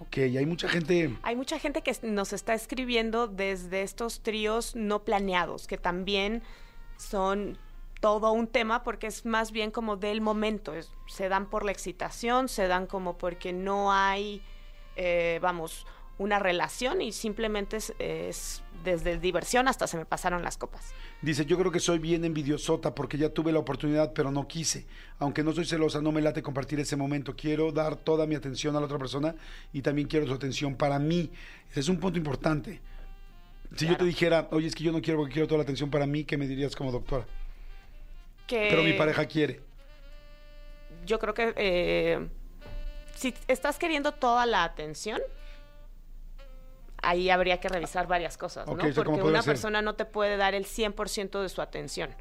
Ok, hay mucha gente... Hay mucha gente que nos está escribiendo desde estos tríos no planeados, que también son todo un tema porque es más bien como del momento. es- se dan por la excitación, se dan como porque no hay, eh, vamos, una relación y simplemente es, es desde diversión hasta se me pasaron las copas. Dice, yo creo que soy bien envidiosota porque ya tuve la oportunidad, pero no quise. Aunque no soy celosa, no me late compartir ese momento. Quiero dar toda mi atención a la otra persona y también quiero su atención para mí. Ese es un punto importante. Si yo te dijera, oye, es que yo no quiero porque quiero toda la atención para mí, ¿qué me dirías como doctora? Que Pero mi pareja quiere. Yo creo que eh, si estás queriendo toda la atención, ahí habría que revisar varias cosas, ¿no? Ok, o sea, ¿cómo Porque una ser? persona no te puede dar el 100% de su atención.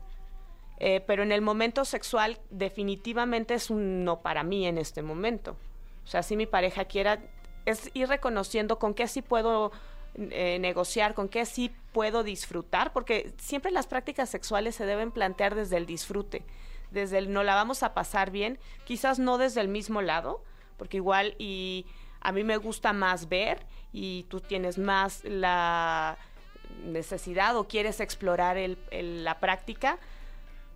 Eh, pero en el momento sexual definitivamente es un no para mí en este momento. O sea, si mi pareja quiera, es ir reconociendo con qué sí puedo eh, negociar, con qué sí puedo disfrutar, porque siempre las prácticas sexuales se deben plantear desde el disfrute, desde el no la vamos a pasar bien, quizás no desde el mismo lado, porque igual y a mí me gusta más ver y tú tienes más la necesidad o quieres explorar el- la práctica,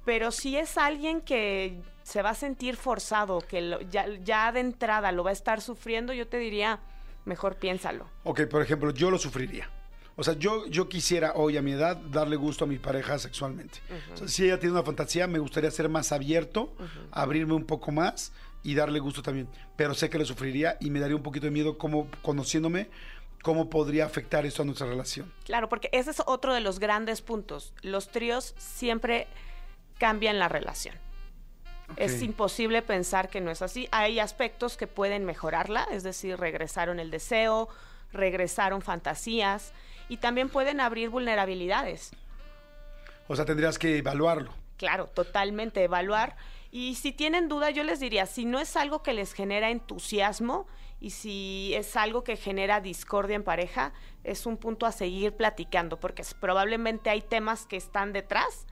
pero si es alguien que se va a sentir forzado, que lo- ya, ya de entrada lo va a estar sufriendo, yo te diría, mejor piénsalo. Ok, por ejemplo, yo lo sufriría. O sea, yo, yo quisiera hoy a mi edad darle gusto a mi pareja sexualmente. O sea, si ella tiene una fantasía, me gustaría ser más abierto, abrirme un poco más y darle gusto también. Pero sé que lo sufriría y me daría un poquito de miedo cómo, conociéndome, cómo podría afectar esto a nuestra relación. Claro, porque ese es otro de los grandes puntos. Los tríos siempre cambian la relación. Es imposible pensar que no es así. Hay aspectos que pueden mejorarla, es decir, regresaron el deseo, regresaron fantasías y también pueden abrir vulnerabilidades. O sea, tendrías que evaluarlo. Claro, totalmente evaluar. Y si tienen duda, yo les diría, si no es algo que les genera entusiasmo y si es algo que genera discordia en pareja, es un punto a seguir platicando, porque probablemente hay temas que están detrás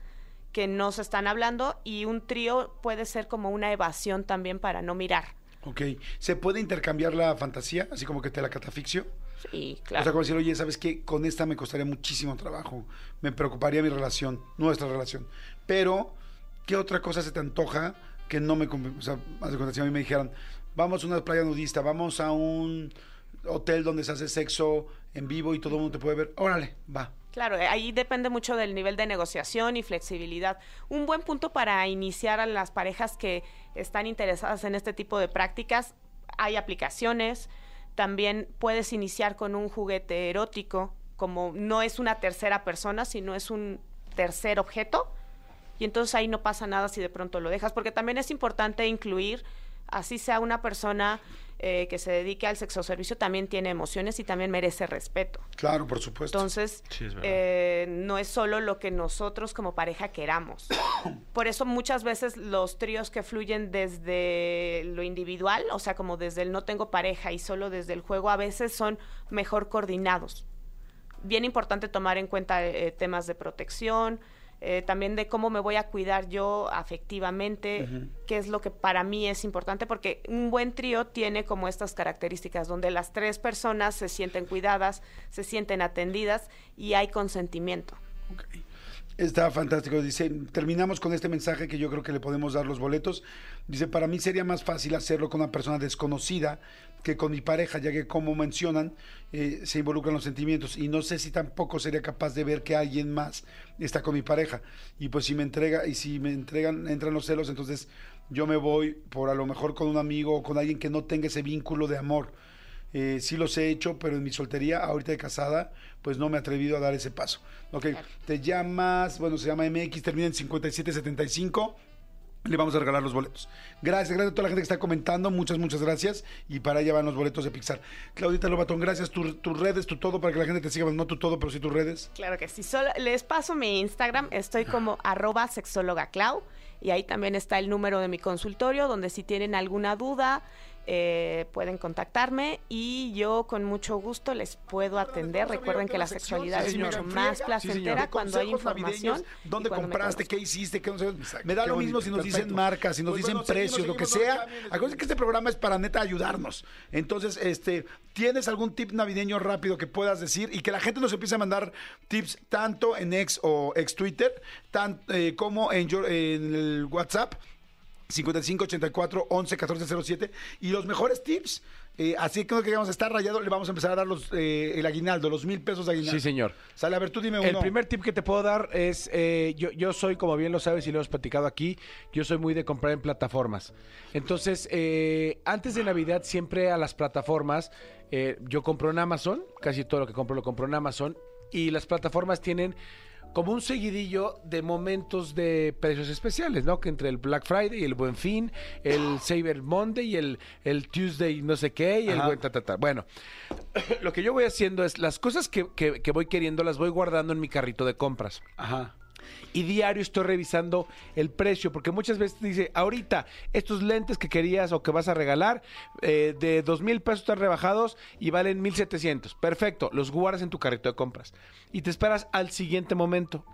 que no se están hablando y un trío puede ser como una evasión también para no mirar. Ok. ¿Se puede intercambiar la fantasía? Así como que te la catafixio. Sí, O claro. sea, como decir, oye, ¿sabes qué? Con esta me costaría muchísimo trabajo. Me preocuparía mi relación, nuestra relación. Pero, ¿qué otra cosa se te antoja que no me... O sea, haz de cuenta, si a mí me dijeran, vamos a una playa nudista, vamos a un hotel donde se hace sexo en vivo y todo el mundo te puede ver. Órale, va. Claro, eh, ahí depende mucho del nivel de negociación y flexibilidad. Un buen punto para iniciar a las parejas que están interesadas en este tipo de prácticas, hay aplicaciones, también puedes iniciar con un juguete erótico, como no es una tercera persona, sino es un tercer objeto, y entonces ahí no pasa nada si de pronto lo dejas, porque también es importante incluir, así sea una persona eh, que se dedique al sexo servicio, también tiene emociones y también merece respeto. Claro, por supuesto. Entonces, Sí, es verdad. eh, no es solo lo que nosotros como pareja queramos. Por eso muchas veces los tríos que fluyen desde lo individual, o sea, como desde el no tengo pareja y solo desde el juego, a veces son mejor coordinados. Bien importante tomar en cuenta eh, temas de protección, eh, también de cómo me voy a cuidar yo afectivamente, Ujú. qué es lo que para mí es importante, porque un buen trío tiene como estas características, donde las tres personas se sienten cuidadas, se sienten atendidas y hay consentimiento. Está fantástico. Dice, terminamos con este mensaje que yo creo que le podemos dar los boletos. Dice, para mí sería más fácil hacerlo con una persona desconocida que con mi pareja, ya que como mencionan, eh, se involucran los sentimientos. Y no sé si tampoco sería capaz de ver que alguien más está con mi pareja. Y pues si me entrega, y si me entregan, entran los celos, entonces yo me voy por a lo mejor con un amigo o con alguien que no tenga ese vínculo de amor. Eh, sí los he hecho, pero en mi soltería, ahorita de casada, pues no me he atrevido a dar ese paso. Ok, te llamas, bueno, se llama MX, termina en 5775. Le vamos a regalar los boletos. Gracias, gracias a toda la gente que está comentando. Muchas, muchas gracias. Y para allá van los boletos de Pixar. Claudita Lobatón, gracias. Tu- tus redes, tu todo, para que la gente te siga. No tu todo, pero sí tus redes. Claro que sí. Solo les paso mi Instagram. Estoy como arroba sexóloga Clau. Y ahí también está el número de mi consultorio, donde si tienen alguna duda, eh, pueden contactarme y yo con mucho gusto les puedo atender. Recuerden que la sexualidad Sí, es mucho más. Sí, placentera cuando hay información. navideños, ¿Dónde compraste? ¿Qué hiciste? ¿Qué no sé? Me da qué lo mismo bonito, si nos dicen marcas, si nos Pues dicen bueno, seguimos, precios, lo que sea. Acuérdense que este programa es para neta ayudarnos. Entonces, este, ¿tienes algún tip navideño rápido que puedas decir? Y que la gente nos empiece a mandar tips tanto en ex o ex Twitter, tan, eh, como en, your- en el WhatsApp. 55 84 11 14 07 y los mejores tips. eh, así que no que vamos a estar rayado, le vamos a empezar a dar los, eh, el aguinaldo, los mil pesos de aguinaldo. Sí, señor. Sale, a ver, tú dime uno. El primer tip que te puedo dar es, eh, yo, yo soy, como bien lo sabes y lo hemos platicado aquí, yo soy muy de comprar en plataformas. Entonces, eh, antes de Navidad siempre a las plataformas, eh, yo compro en Amazon, casi todo lo que compro lo compro en Amazon. y las plataformas tienen como un seguidillo de momentos de precios especiales, ¿no? Que entre el Black Friday y el Buen Fin, el Cyber Monday y el, el Tuesday no sé qué y el Ajá. buen ta, ta, ta. Bueno, lo que yo voy haciendo es las cosas que, que- que voy queriendo las voy guardando en mi carrito de compras. Ajá. Y diario estoy revisando el precio, porque muchas veces dice, ahorita, estos lentes que querías o que vas a regalar, eh, de dos mil pesos están rebajados y valen mil setecientos. Perfecto, los guardas en tu carrito de compras. Y te esperas al siguiente momento.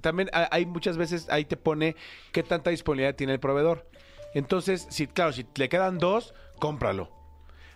También ha- hay muchas veces, ahí te pone qué tanta disponibilidad tiene el proveedor. Entonces, si, claro, si le quedan dos, cómpralo.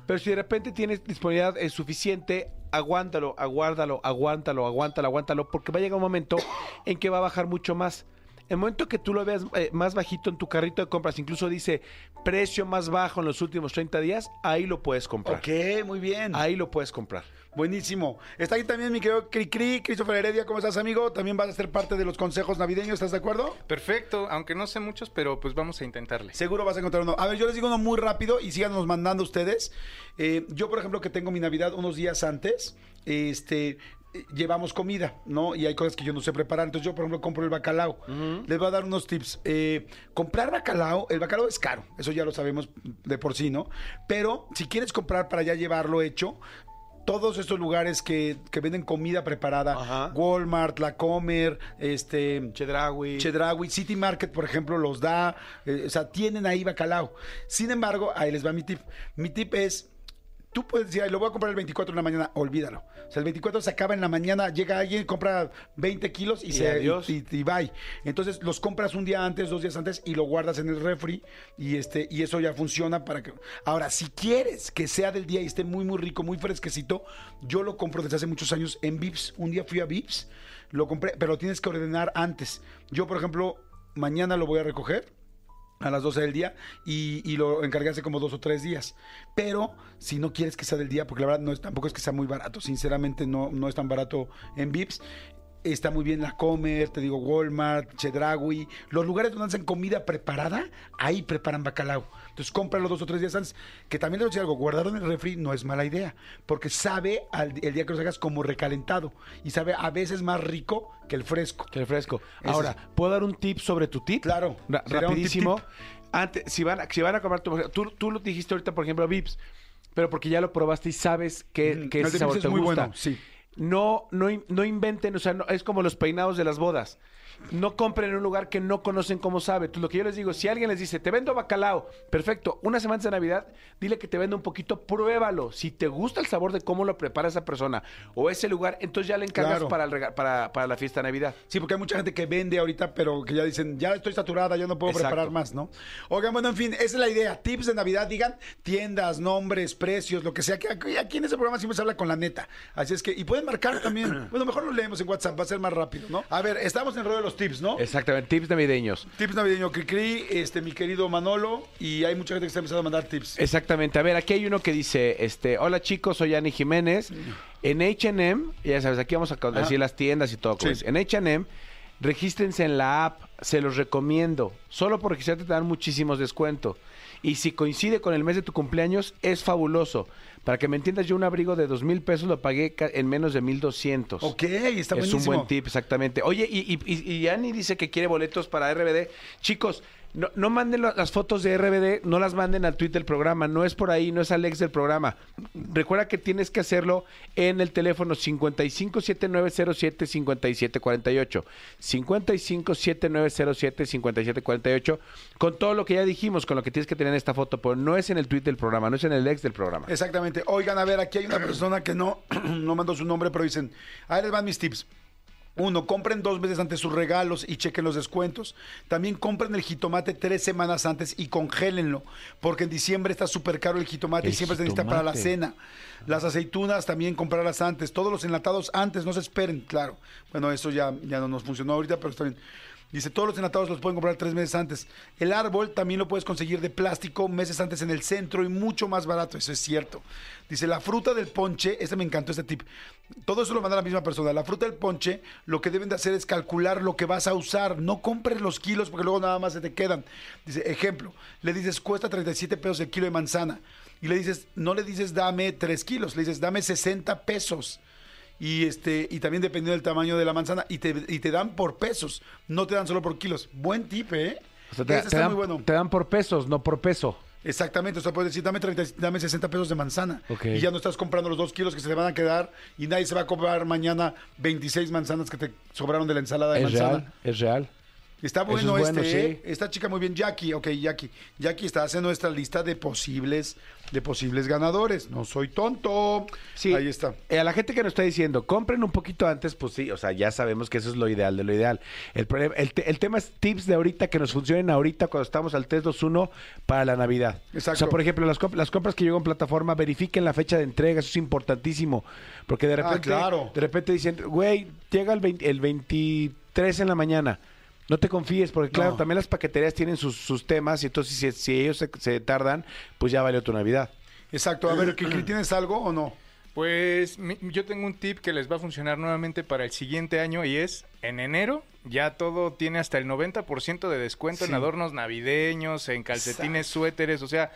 Pero si de repente tienes disponibilidad eh, suficiente, aguántalo, aguárdalo, aguántalo, aguántalo, aguántalo, porque va a llegar un momento en que va a bajar mucho más. El momento que tú lo veas eh, más bajito en tu carrito de compras, incluso dice precio más bajo en los últimos 30 días, ahí lo puedes comprar. Ok, muy bien. Ahí lo puedes comprar. Buenísimo. Está aquí también mi querido Cricri, Christopher Heredia. ¿Cómo estás, amigo? También vas a ser parte de los consejos navideños, ¿estás de acuerdo? Perfecto, aunque no sé muchos, pero pues vamos a intentarle. Seguro vas a encontrar uno. A ver, yo les digo uno muy rápido y síganos mandando ustedes. Eh, yo, por ejemplo, que tengo mi Navidad unos días antes, este, llevamos comida, ¿no? Y hay cosas que yo no sé preparar. Entonces yo, por ejemplo, compro el bacalao. Les voy a dar unos tips. Eh, comprar bacalao, el bacalao es caro, eso ya lo sabemos de por sí, ¿no? Pero si quieres comprar para ya llevarlo hecho, todos estos lugares que, que venden comida preparada, Walmart, La Comer, este, Chedraui. Chedraui, City Market, por ejemplo, los da, eh, o sea, tienen ahí bacalao. Sin embargo, ahí les va mi tip. Mi tip es, tú puedes decir, "Ay, lo voy a comprar el 24 en la mañana, olvídalo. O sea, el 24 se acaba en la mañana, llega alguien, compra 20 kilos y, Y se y, y bye. Entonces los compras un día antes, dos días antes y lo guardas en el refri y este y eso ya funciona para que. Ahora, si quieres que sea del día y esté muy muy rico, muy fresquecito, yo lo compro desde hace muchos años en Vips. Un día fui a Vips, lo compré, pero lo tienes que ordenar antes. Yo, por ejemplo, mañana lo voy a recoger a las 12 del día y, y lo encargué hace como dos o tres días. Pero si no quieres que sea del día, porque la verdad no es, tampoco es que sea muy barato, sinceramente no, no es tan barato en Vips. Está muy bien la Comer, te digo Walmart, Chedraui, los lugares donde hacen comida preparada, ahí preparan bacalao. Entonces cómpralo dos o tres días antes. Que también te voy a decir algo, guardarlo en el refri no es mala idea, porque sabe al- el día que lo hagas como recalentado y sabe a veces más rico que el fresco. Que el fresco. Ahora, es- ¿puedo dar un tip sobre tu tip? Claro. Ra- tip, rapidísimo. tip. Antes, si van, a- si van a comprar tu, tú, tú lo dijiste ahorita, por ejemplo, Vips, pero porque ya lo probaste y sabes que, Mm, que ese sabor te es muy gusta. bueno, sí. No, no, no inventen, o sea, no- es como los peinados de las bodas. No compren en un lugar que no conocen cómo sabe. Entonces, lo que yo les digo, si alguien les dice, te vendo bacalao, perfecto, una semana antes de Navidad, dile que te venda un poquito, pruébalo. Si te gusta el sabor de cómo lo prepara esa persona o ese lugar, entonces ya le encargas Claro. para, el para, para la fiesta de Navidad. Sí, porque hay mucha gente que vende ahorita, pero que ya dicen, ya estoy saturada, ya no puedo Exacto. preparar más, ¿no? Oigan, bueno, en fin, esa es la idea. Tips de Navidad, digan tiendas, nombres, precios, lo que sea. Que aquí, en ese programa siempre se habla con la neta. Así es que, y pueden marcar también. Bueno, mejor lo leemos en WhatsApp, va a ser más rápido, ¿no? A ver, estamos en el rollo de los tips, ¿no? Exactamente, tips navideños. Tips navideño Cricri, este, mi querido Manolo, y hay mucha gente que está empezando a mandar tips. Exactamente. A ver, aquí hay uno que dice, este, hola chicos, soy Ani Jiménez. En H&M, ya sabes, aquí vamos a Ajá. decir las tiendas y todo. Sí. dice. En H&M, regístrense en la app, se los recomiendo. Solo por registrarte te dan muchísimos descuentos. Y si coincide con el mes de tu cumpleaños, es fabuloso. Para que me entiendas, yo un abrigo de dos mil pesos lo pagué en menos de mil doscientos. Ok, está Es buenísimo. un buen tip, exactamente. Oye, y, y, y- y Ani dice que quiere boletos para RBD. Chicos, no, no manden las fotos de RBD, no las manden al tweet del programa. No es por ahí, no es al ex del programa. Recuerda que tienes que hacerlo en el teléfono 557907-5748. 557907-5748. Con todo lo que ya dijimos, con lo que tienes que tener en esta foto, pero no es en el tweet del programa, no es en el ex del programa. Exactamente. Oigan, a ver, aquí hay una persona que no, no mandó su nombre, pero dicen, ahí les van mis tips. Uno, compren dos meses antes sus regalos y chequen los descuentos. También compren el jitomate tres semanas antes y congélenlo, porque en diciembre está súper caro el jitomate El y siempre se necesita para la cena. Las aceitunas también comprarlas antes. Todos los enlatados antes, no se esperen, claro. Bueno, eso ya, ya no nos funcionó ahorita, pero está bien. Dice, todos los enlatados los pueden comprar tres meses antes. El árbol también lo puedes conseguir de plástico meses antes en el centro y mucho más barato, eso es cierto. Dice, la fruta del ponche, este me encantó este tip. Todo eso lo manda la misma persona. La fruta del ponche, lo que deben de hacer es calcular lo que vas a usar. No compres los kilos porque luego nada más se te quedan. Dice, ejemplo, le dices, cuesta 37 pesos el kilo de manzana. Y le dices, no le dices, dame 3 kilos, le dices, dame 60 pesos. Y este y también dependiendo del tamaño de la manzana y te, y te dan por pesos, no te dan solo por kilos. Buen tip, ¿eh? O sea, te, dan, muy bueno. te dan por pesos, no por peso. Exactamente, o sea, puedes decir, dame, 30 dame 60 pesos de manzana. Y ya no estás comprando los dos kilos que se te van a quedar y nadie se va a comprar mañana 26 manzanas que te sobraron de la ensalada de Es manzana. real, es real. Está bueno, es bueno, este, ¿eh? sí. Esta chica muy bien, Jackie. Ok, Jackie. Jackie está haciendo nuestra lista de posibles, de posibles ganadores. No soy tonto. Sí. Ahí está. Eh, a la gente que nos está diciendo, compren un poquito antes, pues sí, o sea, ya sabemos que eso es lo ideal de lo ideal. El, problema- el, te- el tema es tips de ahorita que nos funcionen ahorita cuando estamos al 321 para la Navidad. Exacto. O sea, por ejemplo, las, comp- las compras que llegan en plataforma, verifiquen la fecha de entrega, eso es importantísimo. Porque de Ah, repente, claro. de repente dicen, güey, llega el, 20 el 23 en la mañana. No te confíes, porque claro, No. también las paqueterías tienen sus, sus temas y entonces si, si ellos se, se tardan, pues ya valió tu Navidad. Exacto. A ver, ¿Kiki, ¿tienes algo o no? Pues mi- yo tengo un tip que les va a funcionar nuevamente para el siguiente año y es en enero ya todo tiene hasta el 90% de descuento en adornos navideños, en calcetines, suéteres, o sea,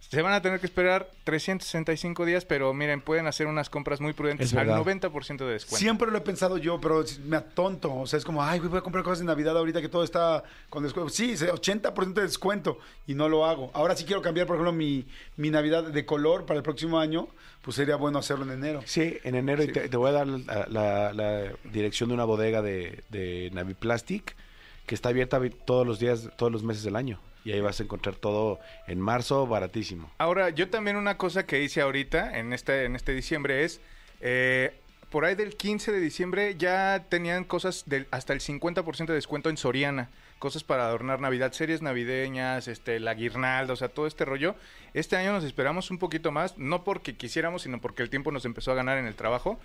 se van a tener que esperar 365 días, pero miren, pueden hacer unas compras muy prudentes Es al verdad. 90% de descuento. Siempre lo he pensado yo, pero me atonto. O sea, es como, ay, voy a comprar cosas de Navidad ahorita que todo está con descuento. Sí, es 80% de descuento y no lo hago. Ahora sí quiero cambiar, por ejemplo, mi, mi Navidad de color para el próximo año. Pues sería bueno hacerlo en enero. Sí, en enero y te, te voy a dar la, la- la dirección de una bodega de, de Naviplastic que está abierta todos los días, todos los meses del año. Y ahí vas a encontrar todo en marzo baratísimo. Ahora, yo también una cosa que hice ahorita, en este, en este diciembre, es, eh, por ahí del 15 de diciembre ya tenían cosas del, hasta el 50% de descuento en Soriana. Cosas para adornar Navidad, series navideñas, este, la guirnalda, o sea, todo este rollo. Este año nos esperamos un poquito más, no porque quisiéramos, sino porque el tiempo nos empezó a ganar en el trabajo.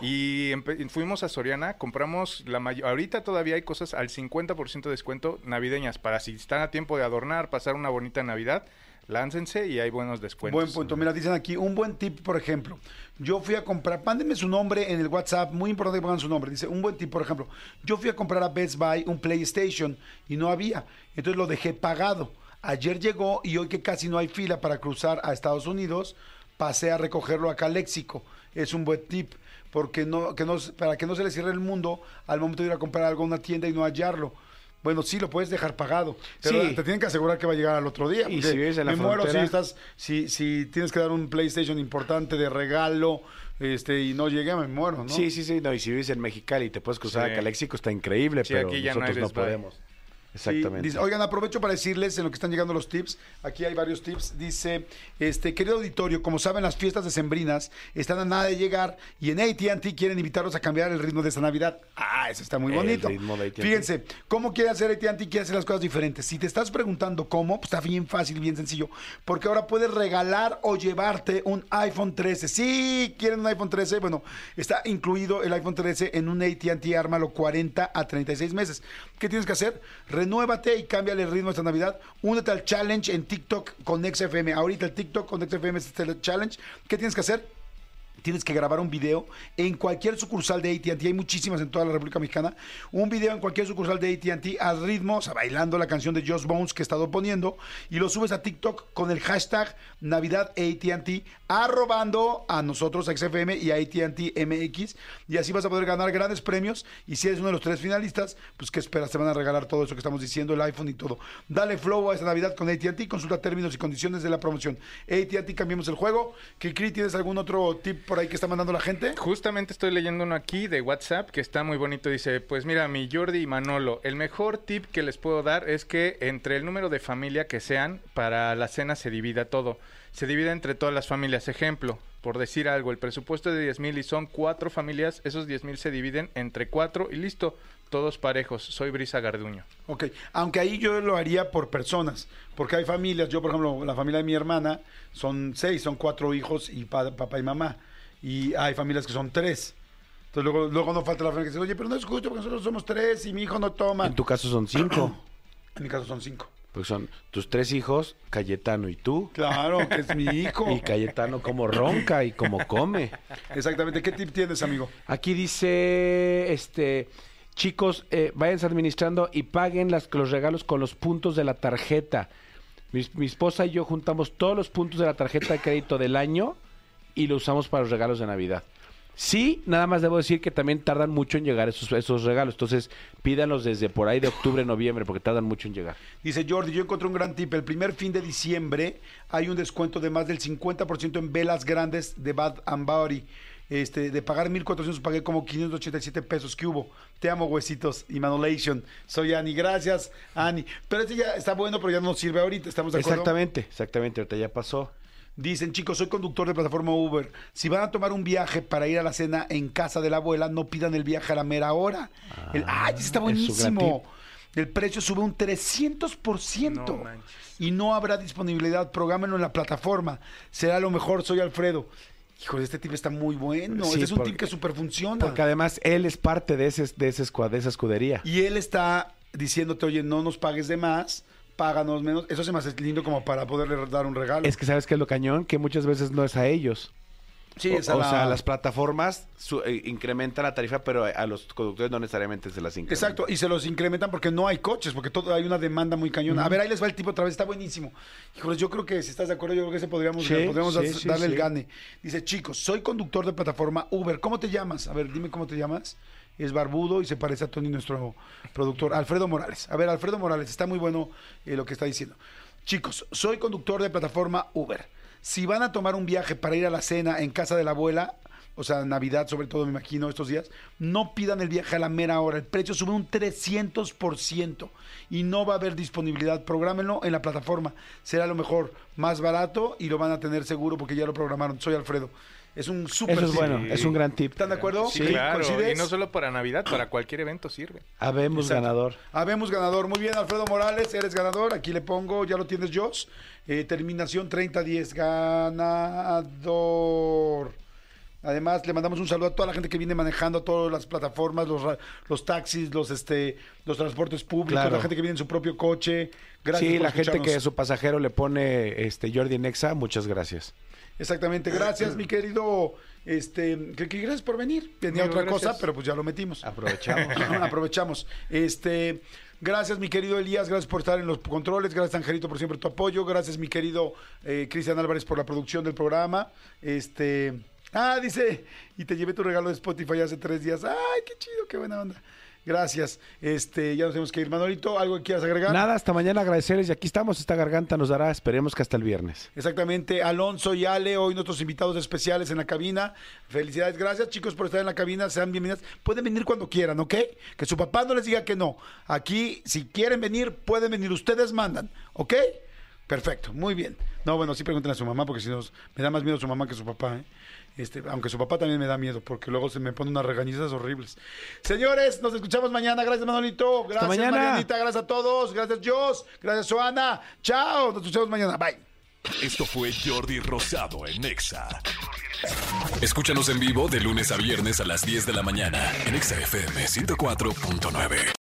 Y fuimos a Soriana, compramos la mayor... Ahorita todavía hay cosas al 50% de descuento navideñas, para si están a tiempo de adornar, pasar una bonita Navidad, láncense y hay buenos descuentos. Buen punto. Mira, dicen aquí, un buen tip, por ejemplo. Yo fui a comprar, mándenme su nombre en el WhatsApp, muy importante que pongan su nombre. Dice, un buen tip, por ejemplo. Yo fui a comprar a Best Buy un PlayStation y no había. Entonces lo dejé pagado. Ayer llegó y hoy que casi no hay fila para cruzar a Estados Unidos, pasé a recogerlo acá a Léxico. Es un buen tip. Porque no, que no, para que no se le cierre el mundo al momento de ir a comprar algo a una tienda y no hallarlo. Bueno, sí, lo puedes dejar pagado. Pero Sí. te tienen que asegurar que va a llegar al otro día. Y si vives en la me muero si frontera- estás, si, si tienes que dar un PlayStation importante de regalo, este, y no llegue, me muero, ¿no? Sí, sí, sí. No, y si vives en Mexicali y te puedes cruzar Sí. a Caléxico, está increíble, Sí, pero aquí ya no nosotros hay no, Best Sí, Exactamente. dice- oigan, aprovecho para decirles en lo que están llegando los tips. Aquí hay varios tips. Dice, este, querido auditorio, como saben, las fiestas decembrinas están a nada de llegar y en AT&T quieren invitarlos a cambiar el ritmo de esta Navidad. Ah, eso está muy El bonito. ritmo de. Fíjense, ¿cómo quiere hacer AT&T? Quiere hacer las cosas diferentes. Si te estás preguntando cómo, pues está bien fácil, bien sencillo. Porque ahora puedes regalar o llevarte un iPhone 13. Sí, quieren un iPhone 13. Bueno, está incluido el iPhone 13 en un AT&T Ármalo 40 a 36 meses. ¿Qué tienes que hacer? Renuévate y cámbiale el ritmo esta Navidad. Únete al challenge en TikTok con XFM. Ahorita el TikTok con XFM es este challenge. ¿Qué tienes que hacer? Tienes que grabar un video en cualquier sucursal de AT&T, hay muchísimas en toda la República Mexicana, un video en cualquier sucursal de AT&T al ritmo, o sea, bailando la canción de Just Bones que he estado poniendo y lo subes a TikTok con el hashtag Navidad AT&T, arrobando a nosotros, XFM y a AT&T MX y así vas a poder ganar grandes premios y si eres uno de los tres finalistas, pues qué esperas, te van a regalar todo eso que estamos diciendo, el iPhone y todo. Dale flow a esta Navidad con AT&T, consulta términos y condiciones de la promoción. AT&T, cambiemos el juego. Kikri, ¿tienes algún otro tip por ahí que está mandando la gente? Justamente estoy leyendo uno aquí de WhatsApp que está muy bonito. Dice, pues mira, mi Jordi y Manolo, el mejor tip que les puedo dar es que entre el número de familia que sean, para la cena se divida todo. Se divide entre todas las familias. Ejemplo, por decir algo, el presupuesto es de 10 mil y son cuatro familias, esos 10 mil se dividen entre cuatro y listo, todos parejos. Soy Brisa Garduño. Ok, aunque ahí yo lo haría por personas, porque hay familias, yo por ejemplo, la familia de mi hermana son seis, son cuatro hijos y pa- papá y mamá, y hay familias que son tres. Entonces luego, luego no falta la familia que dice, oye, pero no es justo porque nosotros somos tres y mi hijo no toma. En tu caso son cinco. En mi caso son cinco. Porque son tus tres hijos, Cayetano y tú. Claro, que es mi hijo. Y Cayetano como ronca y como come. Exactamente, ¿qué tip tienes, amigo? Aquí dice, este, chicos, eh, váyanse administrando y paguen las, los regalos con los puntos de la tarjeta. Mi, mi esposa y yo juntamos todos los puntos de la tarjeta de crédito del año y lo usamos para los regalos de Navidad. Sí, nada más debo decir que también tardan mucho en llegar esos, esos regalos. Entonces, pídanlos desde por ahí de octubre, noviembre, porque tardan mucho en llegar. Dice Jordi, yo encontré un gran tip. El primer fin de diciembre hay un descuento de más del 50% en velas grandes de Bad and Body. Este, de pagar 1.400 pagué como 587 pesos. ¿Qué hubo? Te amo, huesitos. Y Manolation. Soy Ani. Gracias, Ani. Pero este ya está bueno, pero ya no nos sirve ahorita. ¿Estamos de acuerdo? Exactamente, exactamente. Ahorita ya pasó. Dicen, chicos, soy conductor de plataforma Uber. Si van a tomar un viaje para ir a la cena en casa de la abuela, no pidan el viaje a la mera hora. El, ¡Ay, está buenísimo! El precio sube un 300% y no habrá disponibilidad. Prográmenlo en la plataforma. Será lo mejor. Soy Alfredo. Híjole, este tip está muy bueno. Sí, este es un porque- tip que súper funciona. Porque además él es parte de, ese, de, ese de esa escudería. Y él está diciéndote, oye, no nos pagues de más, páganos menos. Eso se me hace lindo como para poderle dar un regalo. Es que sabes que es lo cañón, que muchas veces no es a ellos. Sí, o, es a o la- sea, las plataformas su- eh, incrementan la tarifa, pero a, a los conductores no necesariamente se las incrementan. Exacto, y se los incrementan porque no hay coches, porque todo, hay una demanda muy cañona. A ver, ahí les va el tipo otra vez, está buenísimo. Híjoles, yo creo que si estás de acuerdo, yo creo que ese podríamos, Sí, podríamos sí, dar- sí, darle el gane. Dice, chicos, soy conductor de plataforma Uber. ¿Cómo te llamas? A ver, dime cómo te llamas. Es barbudo y se parece a Tony, nuestro productor. Alfredo Morales. A ver, Alfredo Morales, está muy bueno eh, lo que está diciendo. Chicos, soy conductor de plataforma Uber. Si van a tomar un viaje para ir a la cena en casa de la abuela, o sea, Navidad sobre todo, me imagino, estos días, no pidan el viaje a la mera hora. El precio sube un 300% y no va a haber disponibilidad. Prográmenlo en la plataforma. Será lo mejor, más barato y lo van a tener seguro porque ya lo programaron. Soy Alfredo. Es un súper Eso es tip. bueno, es un gran tip. ¿Están de acuerdo? Sí, claro. ¿Coincides? Y no solo para Navidad, para cualquier evento sirve. Habemos Exacto. ganador. Habemos ganador. Muy bien, Alfredo Morales, eres ganador. Aquí le pongo, ya lo tienes, Joss. Eh, terminación 30-10. Ganador. Además, le mandamos un saludo a toda la gente que viene manejando a todas las plataformas, los, ra- los taxis, los este, los transportes públicos, Claro. la gente que viene en su propio coche. Gracias sí, por la gente que su pasajero le pone este Jordi Nexa, muchas gracias. Exactamente, gracias, mi querido. Este, que, que gracias por venir. Tenía Amigo, otra cosa, pero pues ya lo metimos. Aprovechamos. Aprovechamos. Este, gracias, mi querido Elías, gracias por estar en los controles, gracias Angelito por siempre tu apoyo, gracias mi querido eh, Cristian Álvarez por la producción del programa. Este, ah, dice, y te llevé tu regalo de Spotify hace tres días. Ay, qué chido, qué buena onda. Gracias. Este, ya nos tenemos que ir. Manolito, ¿algo que quieras agregar? Nada, hasta mañana agradecerles y aquí estamos, esta garganta nos dará, esperemos que hasta el viernes. Exactamente, Alonso y Ale, hoy nuestros invitados especiales en la cabina. Felicidades, gracias chicos por estar en la cabina, sean bienvenidos. Pueden venir cuando quieran, ¿ok? Que su papá no les diga que no. Aquí, si quieren venir, pueden venir, ustedes mandan, ¿ok? Perfecto, muy bien. No, bueno, sí pregunten a su mamá, porque si no, me da más miedo su mamá que su papá, ¿eh? Este, aunque su papá también me da miedo, porque luego se me ponen unas regañizas horribles. Señores, nos escuchamos mañana. Gracias, Manolito. Gracias, mañana. Marianita. Gracias a todos. Gracias, Jos. Gracias, Joana. Chao. Nos escuchamos mañana. Bye. Esto fue Jordi Rosado en Exa. Escúchanos en vivo de lunes a viernes a las 10 de la mañana en Exa FM 104.9.